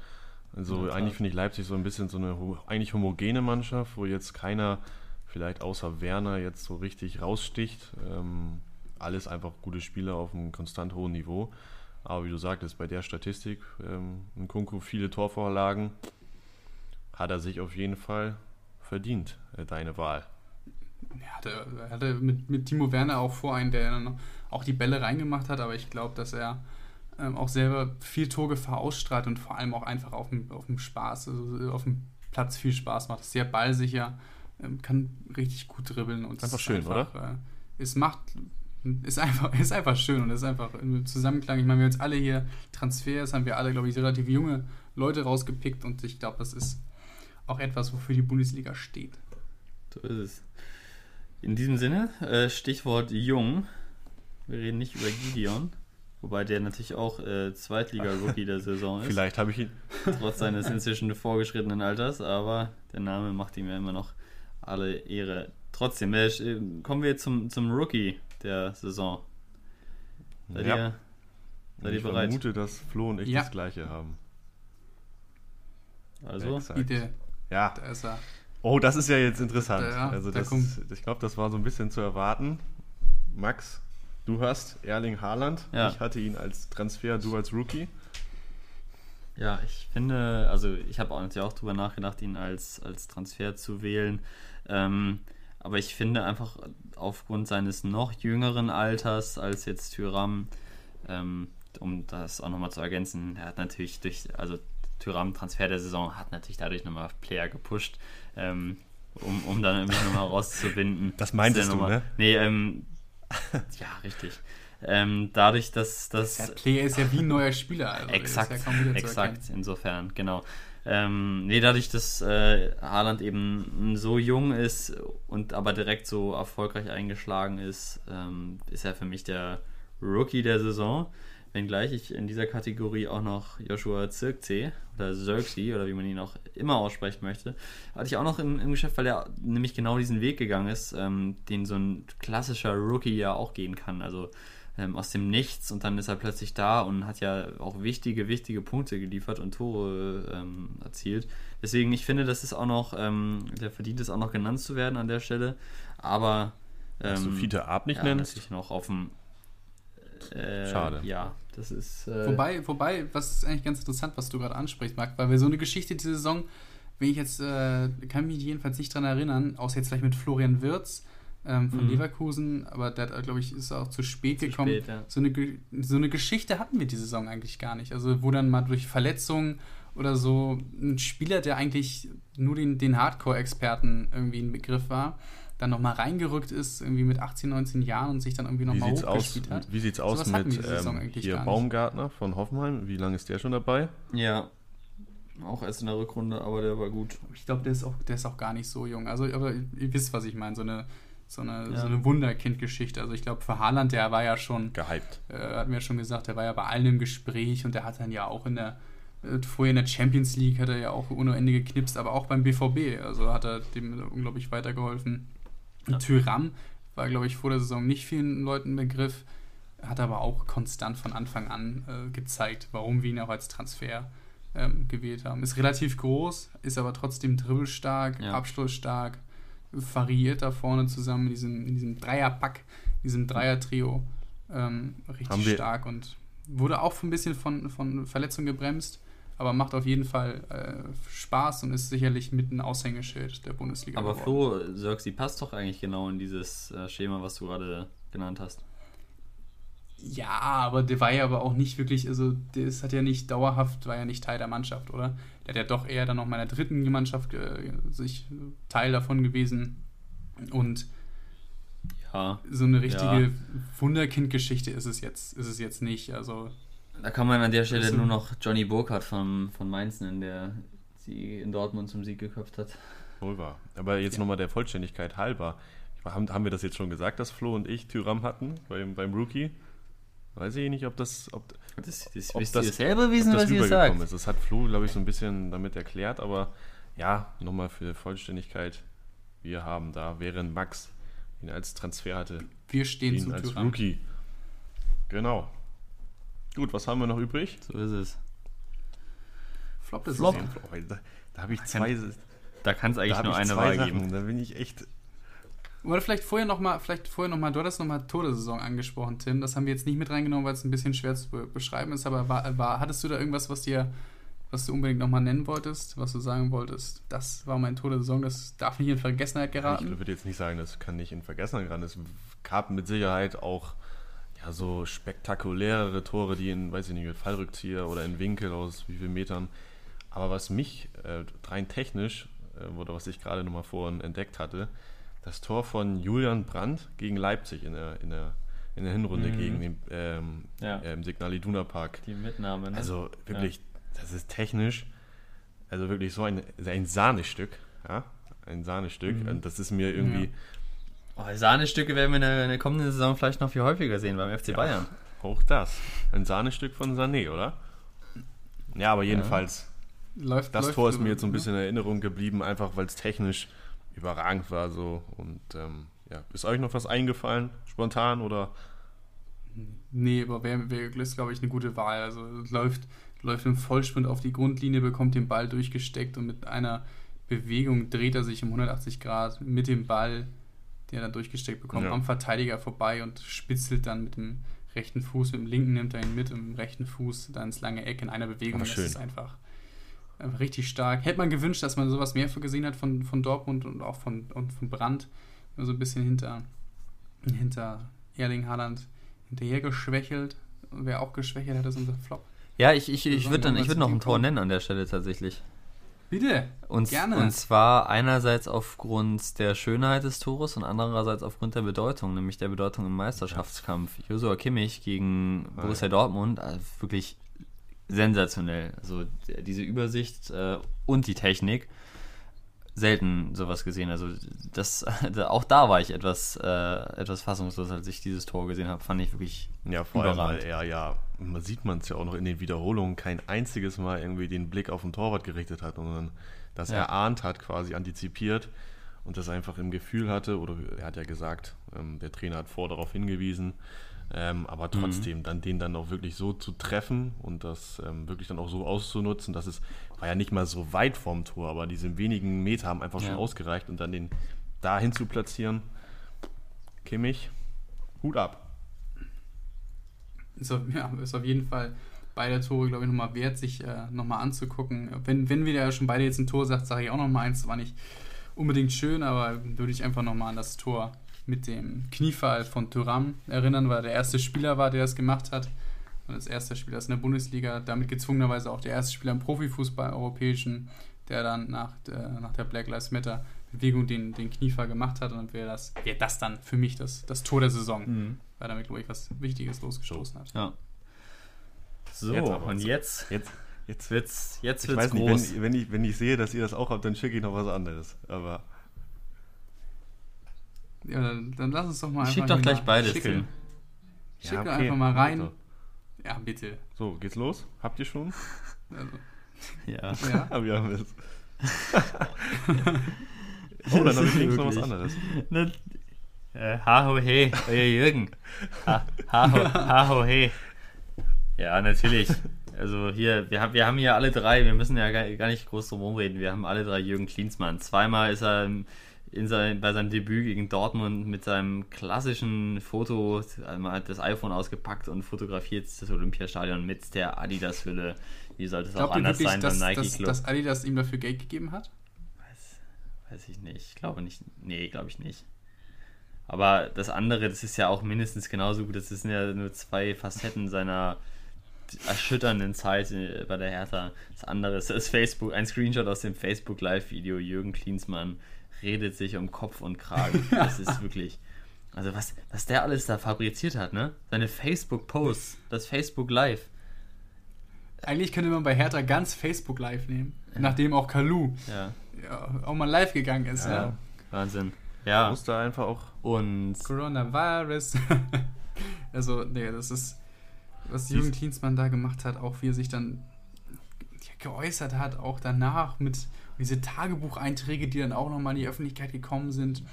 [SPEAKER 3] Also eigentlich finde ich Leipzig so ein bisschen so eine eigentlich homogene Mannschaft, wo jetzt keiner, vielleicht außer Werner, jetzt so richtig raussticht. Ähm, alles einfach gute Spieler auf einem konstant hohen Niveau. Aber wie du sagtest, bei der Statistik, ähm, in Kunku viele Torvorlagen, hat er sich auf jeden Fall verdient, äh, deine Wahl.
[SPEAKER 2] Er hatte, er hatte mit, mit Timo Werner auch vor einen, der dann auch die Bälle reingemacht hat, aber ich glaube, dass er ähm, auch selber viel Torgefahr ausstrahlt und vor allem auch einfach auf dem, auf dem Spaß, also auf dem Platz viel Spaß macht. Ist sehr ballsicher, ähm, kann richtig gut dribbeln und
[SPEAKER 3] einfach schön, einfach, oder?
[SPEAKER 2] Äh, es macht ist einfach, ist einfach schön und ist einfach im Zusammenklang. Ich meine, wir haben jetzt alle hier Transfers, haben wir alle, glaube ich, relativ junge Leute rausgepickt und ich glaube, das ist auch etwas, wofür die Bundesliga steht.
[SPEAKER 1] So ist es. In diesem Sinne, äh, Stichwort jung. Wir reden nicht über Gideon. Wobei der natürlich auch äh, Zweitliga-Rookie der Saison ist.
[SPEAKER 3] Vielleicht habe ich ihn.
[SPEAKER 1] Trotz seines inzwischen vorgeschrittenen Alters, aber der Name macht ihm ja immer noch alle Ehre. Trotzdem, äh, kommen wir zum, zum Rookie der Saison.
[SPEAKER 3] Seid ja. ihr, seid ich bereit? vermute, dass Flo und ich ja. das gleiche haben.
[SPEAKER 1] Also,
[SPEAKER 2] Idee.
[SPEAKER 3] Ja. Da ist er. Oh, das ist ja jetzt interessant. Ja, also das, ich glaube, das war so ein bisschen zu erwarten. Max, Du hast Erling Haaland. Ja. Ich hatte ihn als Transfer, du als Rookie.
[SPEAKER 1] Ja, ich finde, also ich habe auch natürlich auch drüber nachgedacht, ihn als, als Transfer zu wählen. Ähm, aber ich finde einfach aufgrund seines noch jüngeren Alters als jetzt Tyram, ähm, um das auch nochmal zu ergänzen, er hat natürlich durch, also Tyram Transfer der Saison hat natürlich dadurch nochmal Player gepusht, ähm, um, um dann irgendwie nochmal rauszubinden.
[SPEAKER 3] Das meintest du, ne?
[SPEAKER 1] Nee, ähm, ja, richtig. Ähm, dadurch, dass das.
[SPEAKER 2] Der Player ist ja wie ein neuer Spieler.
[SPEAKER 1] Also exakt, ja exakt, insofern, genau. Ähm, nee, dadurch, dass äh, Haaland eben so jung ist und aber direkt so erfolgreich eingeschlagen ist, ähm, ist er für mich der Rookie der Saison wenngleich ich in dieser Kategorie auch noch Joshua Zirkzee oder Zirkzee oder wie man ihn auch immer aussprechen möchte, hatte ich auch noch im, im Geschäft, weil er nämlich genau diesen Weg gegangen ist, ähm, den so ein klassischer Rookie ja auch gehen kann. Also ähm, aus dem Nichts und dann ist er plötzlich da und hat ja auch wichtige, wichtige Punkte geliefert und Tore ähm, erzielt. Deswegen, ich finde, das ist auch noch, ähm, der verdient es auch noch genannt zu werden an der Stelle. Aber
[SPEAKER 3] Dass du ähm, Fiete Ab nicht ja, nennst?
[SPEAKER 1] Natürlich noch auf dem
[SPEAKER 3] äh, Schade.
[SPEAKER 1] Ja, das ist. Äh
[SPEAKER 2] wobei, wobei, was ist eigentlich ganz interessant, was du gerade ansprichst, Marc, weil wir so eine Geschichte diese Saison, wenn ich jetzt, äh, kann mich jedenfalls nicht dran erinnern, außer jetzt vielleicht mit Florian Wirz ähm, von mhm. Leverkusen, aber der hat, glaube ich, ist auch zu spät zu gekommen. Spät, ja. so, eine, so eine Geschichte hatten wir diese Saison eigentlich gar nicht. Also, wo dann mal durch Verletzungen oder so ein Spieler, der eigentlich nur den, den Hardcore-Experten irgendwie ein Begriff war, dann nochmal reingerückt ist, irgendwie mit 18, 19 Jahren und sich dann irgendwie nochmal
[SPEAKER 3] hochgespielt hat. Wie sieht es aus so mit ähm, hier Baumgartner von Hoffenheim? Wie lange ist der schon dabei?
[SPEAKER 1] Ja, auch erst in der Rückrunde, aber der war gut.
[SPEAKER 2] Ich glaube, der, ist auch, der ist auch gar nicht so jung. Also, aber ihr wisst, was ich meine. So eine, so eine, ja. so eine Wunderkind-Geschichte. Also ich glaube, für Haaland, der war ja schon...
[SPEAKER 3] Gehypt.
[SPEAKER 2] Äh, hatten wir ja schon gesagt, der war ja bei allen im Gespräch und der hat dann ja auch in der... Äh, vorher in der Champions League hat er ja auch ohne Ende geknipst, aber auch beim BVB. Also hat er dem unglaublich weitergeholfen. Ja. Tyram war, glaube ich, vor der Saison nicht vielen Leuten Begriff, hat aber auch konstant von Anfang an äh, gezeigt, warum wir ihn auch als Transfer ähm, gewählt haben. Ist relativ groß, ist aber trotzdem dribbelstark,
[SPEAKER 1] Ja.
[SPEAKER 2] abschlussstark, variiert da vorne zusammen in diesem, in diesem Dreierpack, diesem Dreier-Trio. Ähm, richtig stark und wurde auch ein bisschen von, von Verletzungen gebremst, aber macht auf jeden Fall äh, Spaß und ist sicherlich mit ein Aushängeschild der Bundesliga.
[SPEAKER 1] Aber
[SPEAKER 2] geworden.
[SPEAKER 1] Flo, Sörgsi passt doch eigentlich genau in dieses äh, Schema, was du gerade genannt hast.
[SPEAKER 2] Ja, aber der war ja aber auch nicht wirklich, also das hat ja nicht dauerhaft, war ja nicht Teil der Mannschaft, oder? Der hat ja doch eher dann noch meiner dritten Mannschaft äh, sich Teil davon gewesen. Und
[SPEAKER 1] Ja,
[SPEAKER 2] so eine richtige
[SPEAKER 1] Ja.
[SPEAKER 2] Wunderkind-Geschichte ist es jetzt, ist es jetzt nicht. Also
[SPEAKER 1] da kann man an der Stelle nur noch Johnny Burkhardt von, von Mainz nennen, der sie in Dortmund zum Sieg geköpft hat.
[SPEAKER 3] Wohl wahr. Aber jetzt
[SPEAKER 2] Ja.
[SPEAKER 3] nochmal der Vollständigkeit halber. Haben, haben wir das jetzt schon gesagt, dass Flo und ich Tyram hatten beim, beim Rookie? Weiß ich nicht, ob das, ob,
[SPEAKER 1] Das, das
[SPEAKER 3] Ob
[SPEAKER 1] wisst
[SPEAKER 3] das-
[SPEAKER 1] ihr selber wissen,
[SPEAKER 3] das
[SPEAKER 1] was ihr sagt.
[SPEAKER 3] ist. Das hat Flo, glaube ich, so ein bisschen damit erklärt, aber ja, nochmal für Vollständigkeit. Wir haben da, während Max ihn als Transfer hatte,
[SPEAKER 2] wir stehen
[SPEAKER 3] ihn
[SPEAKER 2] zu
[SPEAKER 3] als
[SPEAKER 2] Tyrann.
[SPEAKER 3] Rookie. Genau. Gut, was haben wir noch übrig?
[SPEAKER 1] So ist es.
[SPEAKER 2] Flop ist
[SPEAKER 1] Flop.
[SPEAKER 2] es.
[SPEAKER 3] Da, da habe ich zwei,
[SPEAKER 1] Da kann es eigentlich nur
[SPEAKER 3] ich
[SPEAKER 1] eine Wahl
[SPEAKER 3] Sachen.
[SPEAKER 1] geben.
[SPEAKER 3] Da bin ich echt.
[SPEAKER 2] Oder vielleicht vorher nochmal, vielleicht vorher noch mal, du hattest nochmal Todessaison angesprochen, Tim. Das haben wir jetzt nicht mit reingenommen, weil es ein bisschen schwer zu be beschreiben ist, aber war, war, hattest du da irgendwas, was dir, was du unbedingt nochmal nennen wolltest, was du sagen wolltest? Das war mein Todessaison, das darf nicht in Vergessenheit
[SPEAKER 3] Ich
[SPEAKER 2] geraten.
[SPEAKER 3] würde jetzt nicht sagen, das kann nicht in Vergessenheit geraten. Es gab mit Sicherheit auch ja, so spektakulärere Tore, die in, weiß ich nicht, mit Fallrückzieher oder in Winkel aus wie vielen Metern. Aber was mich äh, rein technisch, äh, oder was ich gerade nochmal vorhin entdeckt hatte, das Tor von Julian Brandt gegen Leipzig in der, in der, in der Hinrunde
[SPEAKER 1] Mhm.
[SPEAKER 3] gegen den ähm,
[SPEAKER 1] Ja.
[SPEAKER 3] äh, im Signal Iduna Park.
[SPEAKER 1] Die Mitnahme, ne?
[SPEAKER 3] Also wirklich, das ist technisch, also wirklich so ein, ein Sahnestück, ja, ein Sahnestück.
[SPEAKER 1] Mhm.
[SPEAKER 3] Und das ist mir irgendwie,
[SPEAKER 1] oh, Sahnestücke werden wir in der, in der kommenden Saison vielleicht noch viel häufiger sehen beim FC
[SPEAKER 3] Ja.
[SPEAKER 1] Bayern.
[SPEAKER 3] Auch das. Ein Sahnestück von Sané, oder? Ja, aber jedenfalls,
[SPEAKER 2] Läuft,
[SPEAKER 3] das
[SPEAKER 2] läuft,
[SPEAKER 3] Tor ist mir jetzt so ein
[SPEAKER 2] ne?
[SPEAKER 3] bisschen in Erinnerung geblieben, einfach weil es technisch überragend war so. Und ähm, ja, ist euch noch was eingefallen, spontan oder?
[SPEAKER 2] Nee, aber wäre wär, ist, glaube ich, eine gute Wahl. Also läuft, läuft im Vollsprint auf die Grundlinie, bekommt den Ball durchgesteckt und mit einer Bewegung dreht er sich um 180 Grad mit dem Ball, den er dann durchgesteckt bekommt,
[SPEAKER 3] Ja.
[SPEAKER 2] am Verteidiger vorbei und spitzelt dann mit dem rechten Fuß, mit dem linken nimmt er ihn mit, und mit dem rechten Fuß dann ins lange Eck in einer Bewegung. Das ist einfach, einfach richtig stark. Hätte man gewünscht, dass man sowas mehr gesehen hat von, von Dortmund und auch von, und von Brandt. So ein bisschen hinter, hinter Erling Haaland hinterher geschwächelt. Wer auch geschwächelt hat, ist unser Flop.
[SPEAKER 1] Ja, ich, ich, ich würde dann-
[SPEAKER 2] wenn
[SPEAKER 1] ich
[SPEAKER 2] wir
[SPEAKER 1] würd noch ein Tor nennen an der Stelle tatsächlich.
[SPEAKER 2] Bitte.
[SPEAKER 1] Und,
[SPEAKER 2] Gerne.
[SPEAKER 1] und zwar einerseits aufgrund der Schönheit des Tores und andererseits aufgrund der Bedeutung, nämlich der Bedeutung im Meisterschaftskampf. Joshua Kimmich gegen Borussia Dortmund, äh, wirklich sensationell. Also diese Übersicht äh, und die Technik, selten sowas gesehen. Also das, auch da war ich etwas, äh, etwas fassungslos, als ich dieses Tor gesehen habe. Fand ich wirklich
[SPEAKER 3] Ja, vor allem, weil er ja, man sieht man es ja auch noch in den Wiederholungen, kein einziges Mal irgendwie den Blick auf den Torwart gerichtet hat, sondern das
[SPEAKER 1] Ja.
[SPEAKER 3] erahnt hat, quasi antizipiert und das einfach im Gefühl hatte, oder er hat ja gesagt, ähm, der Trainer hat vor darauf hingewiesen, ähm, aber
[SPEAKER 1] Mhm.
[SPEAKER 3] trotzdem dann den dann auch wirklich so zu treffen und das ähm, wirklich dann auch so auszunutzen, dass es war ja nicht mal so weit vom Tor, aber diese wenigen Meter haben einfach schon
[SPEAKER 1] Ja.
[SPEAKER 3] ausgereicht und dann den dahin zu platzieren, Kimmich, Hut ab.
[SPEAKER 2] Ist auf, ja, ist auf jeden Fall beide Tore, glaube ich, nochmal wert, sich äh, nochmal anzugucken. Wenn, wenn wir ja schon beide jetzt ein Tor sagt, sage ich auch nochmal eins. War nicht unbedingt schön, aber würde ich einfach nochmal an das Tor mit dem Kniefall von Thuram erinnern, weil er der erste Spieler war, der das gemacht hat. Und als erster Spieler ist in der Bundesliga, damit gezwungenerweise auch der erste Spieler im Profifußball europäischen, der dann nach, der, nach der Black Lives Matter Bewegung den, den Kniefall gemacht hat. Und dann wäre das, wäre das dann für mich das, das Tor der Saison,
[SPEAKER 1] Mhm.
[SPEAKER 2] weil damit, glaube ich, was Wichtiges losgestoßen hat.
[SPEAKER 1] Ja. So,
[SPEAKER 3] Jetzt
[SPEAKER 1] und jetzt,
[SPEAKER 3] Jetzt, jetzt
[SPEAKER 1] wird's, jetzt
[SPEAKER 3] Ich
[SPEAKER 1] wird's
[SPEAKER 3] weiß nicht,
[SPEAKER 1] groß.
[SPEAKER 3] wenn, wenn, ich, wenn ich sehe, dass ihr das auch habt, dann schicke ich noch was anderes. Aber
[SPEAKER 2] Ja, dann, dann lass uns doch mal
[SPEAKER 1] Schick
[SPEAKER 2] einfach
[SPEAKER 1] doch
[SPEAKER 2] hier
[SPEAKER 1] gleich beides,
[SPEAKER 2] schicken.
[SPEAKER 1] Tim.
[SPEAKER 2] Schick
[SPEAKER 3] Ja,
[SPEAKER 2] doch
[SPEAKER 3] okay.
[SPEAKER 2] einfach mal rein.
[SPEAKER 3] Also,
[SPEAKER 2] Ja, bitte.
[SPEAKER 3] So, geht's los? Habt ihr schon?
[SPEAKER 2] Also,
[SPEAKER 1] Ja.
[SPEAKER 2] ja.
[SPEAKER 3] Wir haben es. oh, dann habe ich links noch was anderes.
[SPEAKER 1] Ne, Äh, ha ho he, euer Jürgen. Ha, ha, ho, ha ho he. Ja, natürlich. Also hier, wir haben, wir haben hier alle drei, wir müssen ja gar, gar nicht groß drum rumreden, wir haben alle drei Jürgen Klinsmann. Zweimal ist er in sein, bei seinem Debüt gegen Dortmund mit seinem klassischen Foto, man hat das iPhone ausgepackt und fotografiert das Olympiastadion mit der Adidas-Hülle. Wie sollte es auch anders
[SPEAKER 2] wirklich,
[SPEAKER 1] sein
[SPEAKER 2] dass,
[SPEAKER 1] beim Nike
[SPEAKER 2] dass, dass Adidas ihm dafür Geld gegeben hat?
[SPEAKER 1] Weiß, weiß ich nicht. Ich glaube nicht. Nee, glaube ich nicht. Aber das andere, das ist ja auch mindestens genauso gut. Das sind ja nur zwei Facetten seiner erschütternden Zeit äh, bei der Hertha. Das andere ist das Facebook, ein Screenshot aus dem Facebook Live-Video. Jürgen Klinsmann redet sich um Kopf und Kragen. Das ist wirklich. Also was, was der alles da fabriziert hat, ne? Seine Facebook-Posts, das Facebook Live.
[SPEAKER 2] Eigentlich könnte man bei Hertha ganz Facebook live nehmen. Nachdem auch Kalu
[SPEAKER 1] Ja,
[SPEAKER 2] ja, auch mal live gegangen ist. Ja.
[SPEAKER 3] Ja.
[SPEAKER 1] Wahnsinn. Ja,
[SPEAKER 3] Muss da einfach auch.
[SPEAKER 1] und
[SPEAKER 2] Coronavirus. also, nee, das ist, was Jürgen Klinsmann da gemacht hat, auch wie er sich dann geäußert hat, auch danach mit diese Tagebucheinträge, die dann auch nochmal in die Öffentlichkeit gekommen sind.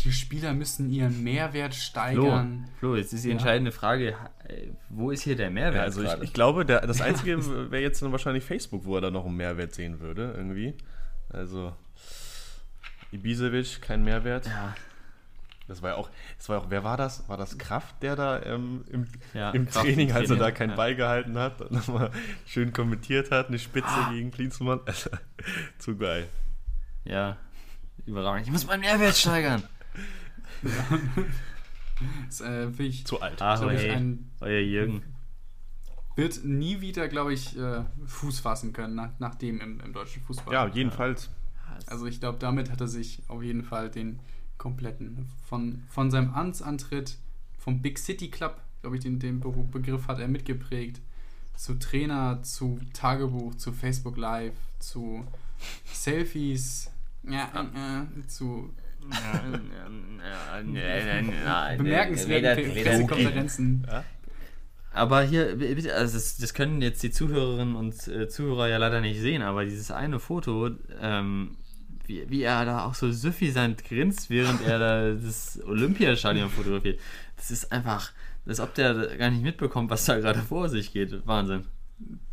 [SPEAKER 2] Die Spieler müssen ihren Mehrwert
[SPEAKER 1] Flo,
[SPEAKER 2] steigern.
[SPEAKER 1] Flo, jetzt ist die
[SPEAKER 2] Ja.
[SPEAKER 1] entscheidende Frage, wo ist hier der Mehrwert
[SPEAKER 3] Ja, also ich, ich glaube, der, das Einzige wäre jetzt dann wahrscheinlich Facebook, wo er da noch einen Mehrwert sehen würde, irgendwie. Also Ibisevic, kein Mehrwert.
[SPEAKER 1] ja,
[SPEAKER 3] Das war ja auch, das war auch, wer war das? War das Kraft, der da ähm, im,
[SPEAKER 1] Ja,
[SPEAKER 3] im
[SPEAKER 1] Kraft
[SPEAKER 3] Training, als er da keinen
[SPEAKER 1] ja.
[SPEAKER 3] Ball gehalten hat, und nochmal schön kommentiert hat, eine Spitze
[SPEAKER 1] Ah.
[SPEAKER 3] gegen Klinsmann? Also, zu geil.
[SPEAKER 1] ja, überragend. Ich muss meinen Mehrwert steigern.
[SPEAKER 2] Das äh, wirklich,
[SPEAKER 3] Zu alt.
[SPEAKER 2] Glaub ich, ein,
[SPEAKER 1] euer Jürgen.
[SPEAKER 2] wird nie wieder, glaube ich, äh, Fuß fassen können, nach, nach dem im, im deutschen Fußball.
[SPEAKER 3] Ja, jedenfalls.
[SPEAKER 2] Also ich glaube, damit hat er sich auf jeden Fall den kompletten, von, von seinem Amtsantritt vom Big City Club, glaube ich, den, den Be Begriff hat er mitgeprägt, zu Trainer, zu Tagebuch, zu Facebook Live, zu Selfies, ja, äh, zu bemerkenswerten Pre- Pressekonferenzen.
[SPEAKER 1] Aber hier, also das, das können jetzt die Zuhörerinnen und äh, Zuhörer ja leider nicht sehen, aber dieses eine Foto, ähm, wie, wie er da auch so suffisant grinst, während er da das Olympiastadion fotografiert, das ist einfach, als ob der gar nicht mitbekommt, was da gerade vor sich geht. Wahnsinn.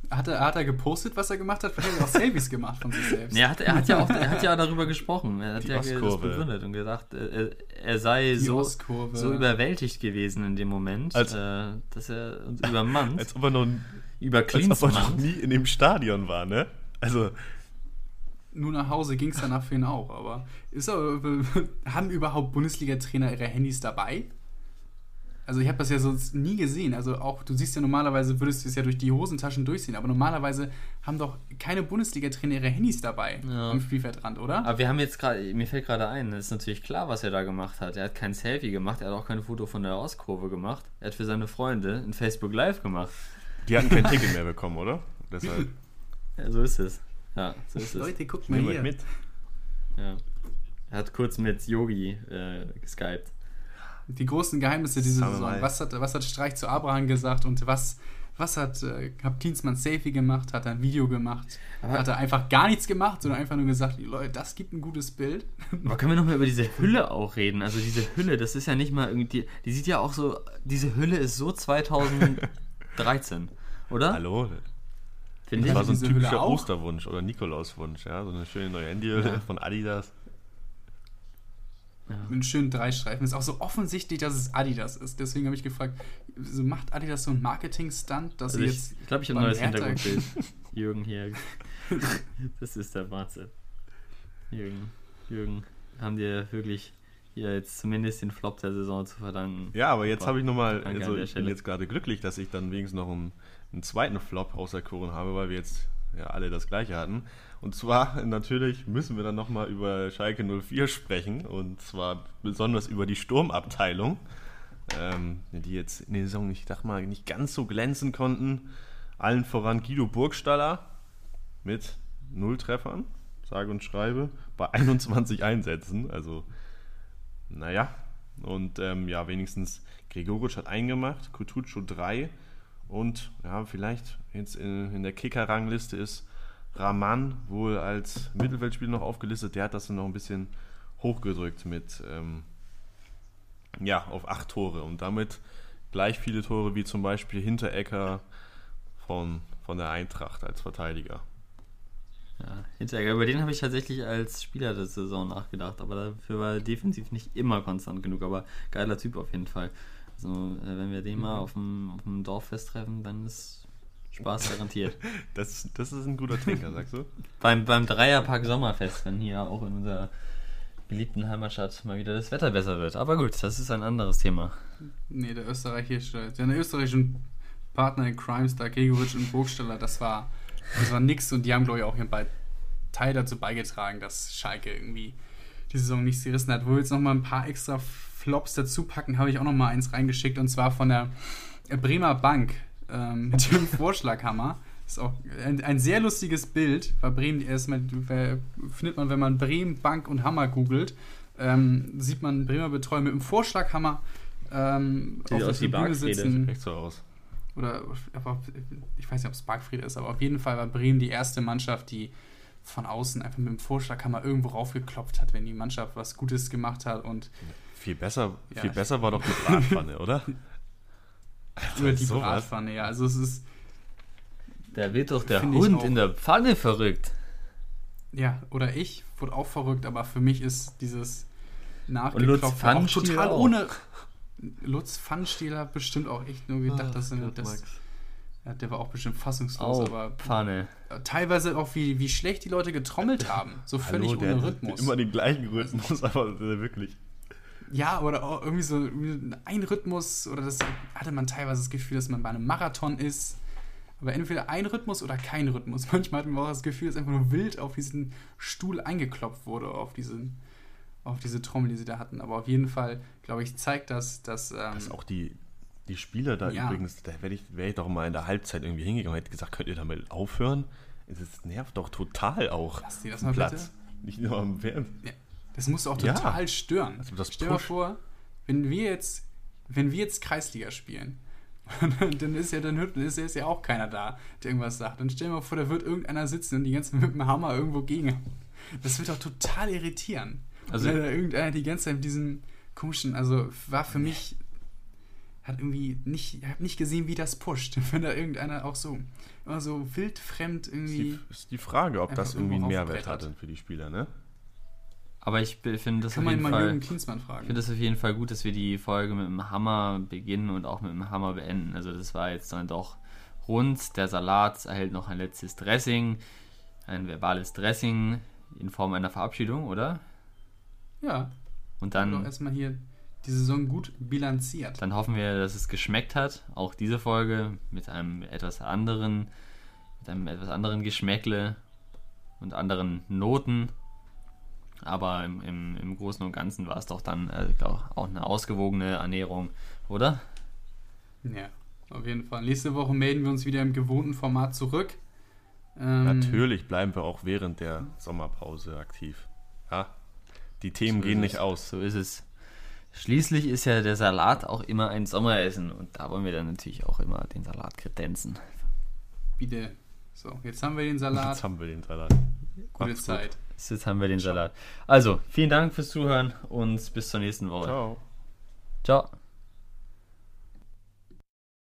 [SPEAKER 2] Hat er, hat er gepostet, was er gemacht hat? Vielleicht hat er auch Selfies gemacht von sich selbst.
[SPEAKER 1] Nee, er, hat, er, hat ja auch, er hat ja darüber gesprochen. Er hat
[SPEAKER 3] Die
[SPEAKER 1] ja das begründet und gesagt, er, er sei
[SPEAKER 2] Die
[SPEAKER 1] so,
[SPEAKER 2] Ostkurve.
[SPEAKER 1] so überwältigt gewesen in dem Moment,
[SPEAKER 3] Als-
[SPEAKER 1] äh, dass er uns übermannt,
[SPEAKER 3] Als ob er noch,
[SPEAKER 1] über
[SPEAKER 3] als ob er noch nie in dem Stadion war, ne? Also,
[SPEAKER 2] Nur nach Hause ging es danach für ihn auch, aber ist er, haben überhaupt Bundesliga-Trainer ihre Handys dabei? Also ich habe das ja sonst nie gesehen. Also auch, du siehst ja normalerweise, würdest du es ja durch die Hosentaschen durchsehen, aber normalerweise haben doch keine Bundesliga-Trainer ihre Handys dabei
[SPEAKER 1] Ja.
[SPEAKER 2] am Spielfeldrand, oder?
[SPEAKER 1] Aber wir haben jetzt gerade, mir fällt gerade ein, es ist natürlich klar, was er da gemacht hat. Er hat kein Selfie gemacht, er hat auch kein Foto von der Ostkurve gemacht. Er hat für seine Freunde ein Facebook Live gemacht.
[SPEAKER 3] die hatten kein Ticket mehr bekommen, oder? Deshalb
[SPEAKER 1] Ja, so ist es. Ja, so ist es.
[SPEAKER 2] Leute, guckt mal
[SPEAKER 3] nehmen wir
[SPEAKER 2] hier.
[SPEAKER 3] mit.
[SPEAKER 1] Ja. Er hat kurz mit Yogi äh, geskypt.
[SPEAKER 2] Die großen Geheimnisse dieser Saison.
[SPEAKER 3] mal.
[SPEAKER 2] Was hat, was hat Streich zu Abraham gesagt und was, was hat, äh, hat Klinsmann Selfie gemacht? Hat er ein Video gemacht?
[SPEAKER 1] Aber-
[SPEAKER 2] hat er einfach gar nichts gemacht, sondern einfach nur gesagt, Leute, das gibt ein gutes Bild?
[SPEAKER 1] Aber können wir nochmal über diese Hülle auch reden? Also diese Hülle, das ist ja nicht mal irgendwie, die sieht ja auch so, diese Hülle ist so 2013, oder?
[SPEAKER 3] Hallo?
[SPEAKER 1] Finde
[SPEAKER 3] Das
[SPEAKER 1] ich.
[SPEAKER 3] war so ein typischer? Osterwunsch oder Nikolauswunsch, ja? So eine schöne neue Handyhülle
[SPEAKER 1] Ja.
[SPEAKER 3] von Adidas.
[SPEAKER 2] Mit einem schönen Dreistreifen. Ist auch so offensichtlich, dass es Adidas ist. Deswegen habe ich gefragt, so macht Adidas so einen Marketing-Stunt, dass
[SPEAKER 1] Also ich
[SPEAKER 2] jetzt.
[SPEAKER 1] ich glaube, ich habe ein neues Hintergrundbild. Jürgen hier. Das ist der Wahnsinn. Jürgen, Jürgen, haben dir wirklich hier jetzt zumindest den Flop der Saison zu verdanken.
[SPEAKER 3] Ja, aber jetzt habe ich nochmal, also ich bin jetzt gerade glücklich, dass ich dann wenigstens noch einen, einen zweiten Flop auserkoren habe, weil wir jetzt ja alle das gleiche hatten. Und zwar natürlich müssen wir dann nochmal über Schalke 04 sprechen und zwar besonders über die Sturmabteilung, ähm, die jetzt in der Saison, ich dachte mal, nicht ganz so glänzen konnten. Allen voran Guido Burgstaller mit null Treffern, sage und schreibe, bei 21 Einsätzen. Also, naja. Und ähm, ja, wenigstens Gregoritsch hat eingemacht, Kutucu drei. Und ja, vielleicht jetzt in, in der Kicker-Rangliste ist Raman wohl als Mittelfeldspieler noch aufgelistet. Der hat das dann noch ein bisschen hochgedrückt mit, ähm, Ja, auf acht Tore und damit gleich viele Tore wie zum Beispiel Hinterecker von, von der Eintracht als Verteidiger.
[SPEAKER 1] Ja, Hinteregger, über den habe ich tatsächlich als Spieler der Saison nachgedacht, aber dafür war er defensiv nicht immer konstant genug, aber geiler Typ auf jeden Fall. Also, äh, wenn wir den mal auf dem, auf dem Dorffest treffen, dann ist Spaß garantiert.
[SPEAKER 3] Das, das ist ein guter Trinker, sagst du?
[SPEAKER 1] beim, beim Dreierpark Sommerfest, wenn hier auch in unserer beliebten Heimatstadt mal wieder das Wetter besser wird. Aber gut, das ist ein anderes Thema.
[SPEAKER 2] Nee, der österreichische, der österreichischen Partner in Crimes, da Gregoritsch und Burgstaller, das war, das war nix und die haben, glaube ich, auch ihren Be- Teil dazu beigetragen, dass Schalke irgendwie die Saison nicht gerissen hat. Wo wir jetzt nochmal ein paar extra Flops dazu packen, habe ich auch nochmal eins reingeschickt und zwar von der Bremer Bank ähm, mit dem Vorschlaghammer. Das ist auch ein, ein sehr lustiges Bild, weil Bremen erstmal findet man, wenn man Bremen, Bank und Hammer googelt, ähm, sieht man Bremer Betreuer mit dem Vorschlaghammer ähm,
[SPEAKER 1] Sieht aus wie Bargfrede.
[SPEAKER 3] Echt so aus.
[SPEAKER 2] Oder ich weiß nicht, ob es Bargfriede ist, aber auf jeden Fall war Bremen die erste Mannschaft, die von außen einfach mit dem Vorschlaghammer irgendwo raufgeklopft hat, wenn die Mannschaft was Gutes gemacht hat und
[SPEAKER 3] Viel besser,
[SPEAKER 2] Ja.
[SPEAKER 3] viel besser war doch die Bratpfanne, oder?
[SPEAKER 2] über die
[SPEAKER 3] sowas.
[SPEAKER 2] Bratpfanne, ja. Also es ist,
[SPEAKER 1] Da wird doch der Hund
[SPEAKER 2] auch.
[SPEAKER 1] in der Pfanne verrückt.
[SPEAKER 2] ja, oder ich wurde auch verrückt, aber für mich ist dieses
[SPEAKER 1] Pfannenstiel
[SPEAKER 2] total
[SPEAKER 1] auch.
[SPEAKER 2] ohne. Lutz Pfannenstiel hat bestimmt auch echt nur gedacht,
[SPEAKER 3] Ah,
[SPEAKER 2] dass
[SPEAKER 3] Gott,
[SPEAKER 2] das,
[SPEAKER 3] Max.
[SPEAKER 2] ja, der war auch bestimmt fassungslos,
[SPEAKER 1] Au,
[SPEAKER 2] aber
[SPEAKER 1] Pfanne.
[SPEAKER 2] teilweise auch wie, wie schlecht die Leute getrommelt haben. So völlig
[SPEAKER 3] Hallo,
[SPEAKER 2] ohne
[SPEAKER 3] hat
[SPEAKER 2] Rhythmus.
[SPEAKER 3] Immer den gleichen Rhythmus, aber wirklich.
[SPEAKER 2] Ja, oder auch irgendwie so ein Rhythmus, oder das hatte man teilweise das Gefühl, dass man bei einem Marathon ist. Aber entweder ein Rhythmus oder kein Rhythmus. Manchmal hatten wir auch das Gefühl, dass einfach nur wild auf diesen Stuhl eingeklopft wurde, auf, diesen, auf diese Trommel, die sie da hatten. Aber auf jeden Fall, glaube ich, zeigt das, dass. Ähm,
[SPEAKER 3] Dass auch die, die Spieler da
[SPEAKER 2] Ja.
[SPEAKER 3] übrigens, da wäre ich, wär ich doch mal in der Halbzeit irgendwie hingegangen und hätte gesagt, könnt ihr damit aufhören? Es nervt doch total auch.
[SPEAKER 2] Lass die das mal
[SPEAKER 3] Platz. Nicht nur am Fernsehen.
[SPEAKER 2] Das muss auch
[SPEAKER 3] Ja.
[SPEAKER 2] total stören.
[SPEAKER 3] Also das
[SPEAKER 2] Stell dir mal vor, wenn wir jetzt, wenn wir jetzt Kreisliga spielen, dann ist ja dann ist jetzt ja auch keiner da, der irgendwas sagt. Dann stell dir mal vor, da wird irgendeiner sitzen und die ganze Zeit mit dem Hammer irgendwo gegen. Das wird doch total irritieren.
[SPEAKER 1] Also-
[SPEAKER 2] wenn da irgendeiner die ganze Zeit mit diesem komischen, also war für mich hat irgendwie nicht, ich habe nicht gesehen, wie das pusht. Wenn da irgendeiner auch so immer so wildfremd
[SPEAKER 3] Ist
[SPEAKER 2] irgendwie.
[SPEAKER 3] die, ist die Frage, ob das irgendwie einen Mehrwert hat für die Spieler, ne?
[SPEAKER 1] Aber ich finde das
[SPEAKER 2] Kann
[SPEAKER 1] auf
[SPEAKER 2] man
[SPEAKER 1] jeden
[SPEAKER 2] mal
[SPEAKER 1] Fall.
[SPEAKER 2] Jürgen Klinsmann
[SPEAKER 1] Ich
[SPEAKER 2] fragen.
[SPEAKER 1] finde es auf jeden Fall gut, dass wir die Folge mit dem Hammer beginnen und auch mit dem Hammer beenden. Also das war jetzt dann doch rund. Der Salat erhält noch ein letztes Dressing, ein verbales Dressing in Form einer Verabschiedung, oder?
[SPEAKER 2] Ja,
[SPEAKER 1] Und
[SPEAKER 2] dann
[SPEAKER 1] dann,
[SPEAKER 2] erstmal hier die Saison gut bilanziert.
[SPEAKER 1] dann hoffen wir, dass es geschmeckt hat. Auch diese Folge mit einem etwas anderen, mit einem etwas anderen Geschmäckle und anderen Noten. Aber im, im, im Großen und Ganzen war es doch dann, äh, ich glaub, auch eine ausgewogene Ernährung, oder?
[SPEAKER 2] Ja, auf jeden Fall. Nächste Woche melden wir uns wieder im gewohnten Format zurück. Ähm,
[SPEAKER 3] Natürlich bleiben wir auch während der Sommerpause aktiv. Ja, die Themen
[SPEAKER 1] So
[SPEAKER 3] gehen nicht aus.
[SPEAKER 1] So ist es. Schließlich ist ja der Salat auch immer ein Sommeressen und da wollen wir dann natürlich auch immer den Salat kredenzen.
[SPEAKER 2] Bitte. So, jetzt haben wir den Salat.
[SPEAKER 3] Jetzt haben wir den Salat.
[SPEAKER 2] Gute
[SPEAKER 3] Macht's gut.
[SPEAKER 2] Zeit.
[SPEAKER 1] Jetzt haben wir den Salat. Also, vielen Dank fürs Zuhören und bis zur nächsten Woche.
[SPEAKER 3] Ciao.
[SPEAKER 1] Ciao.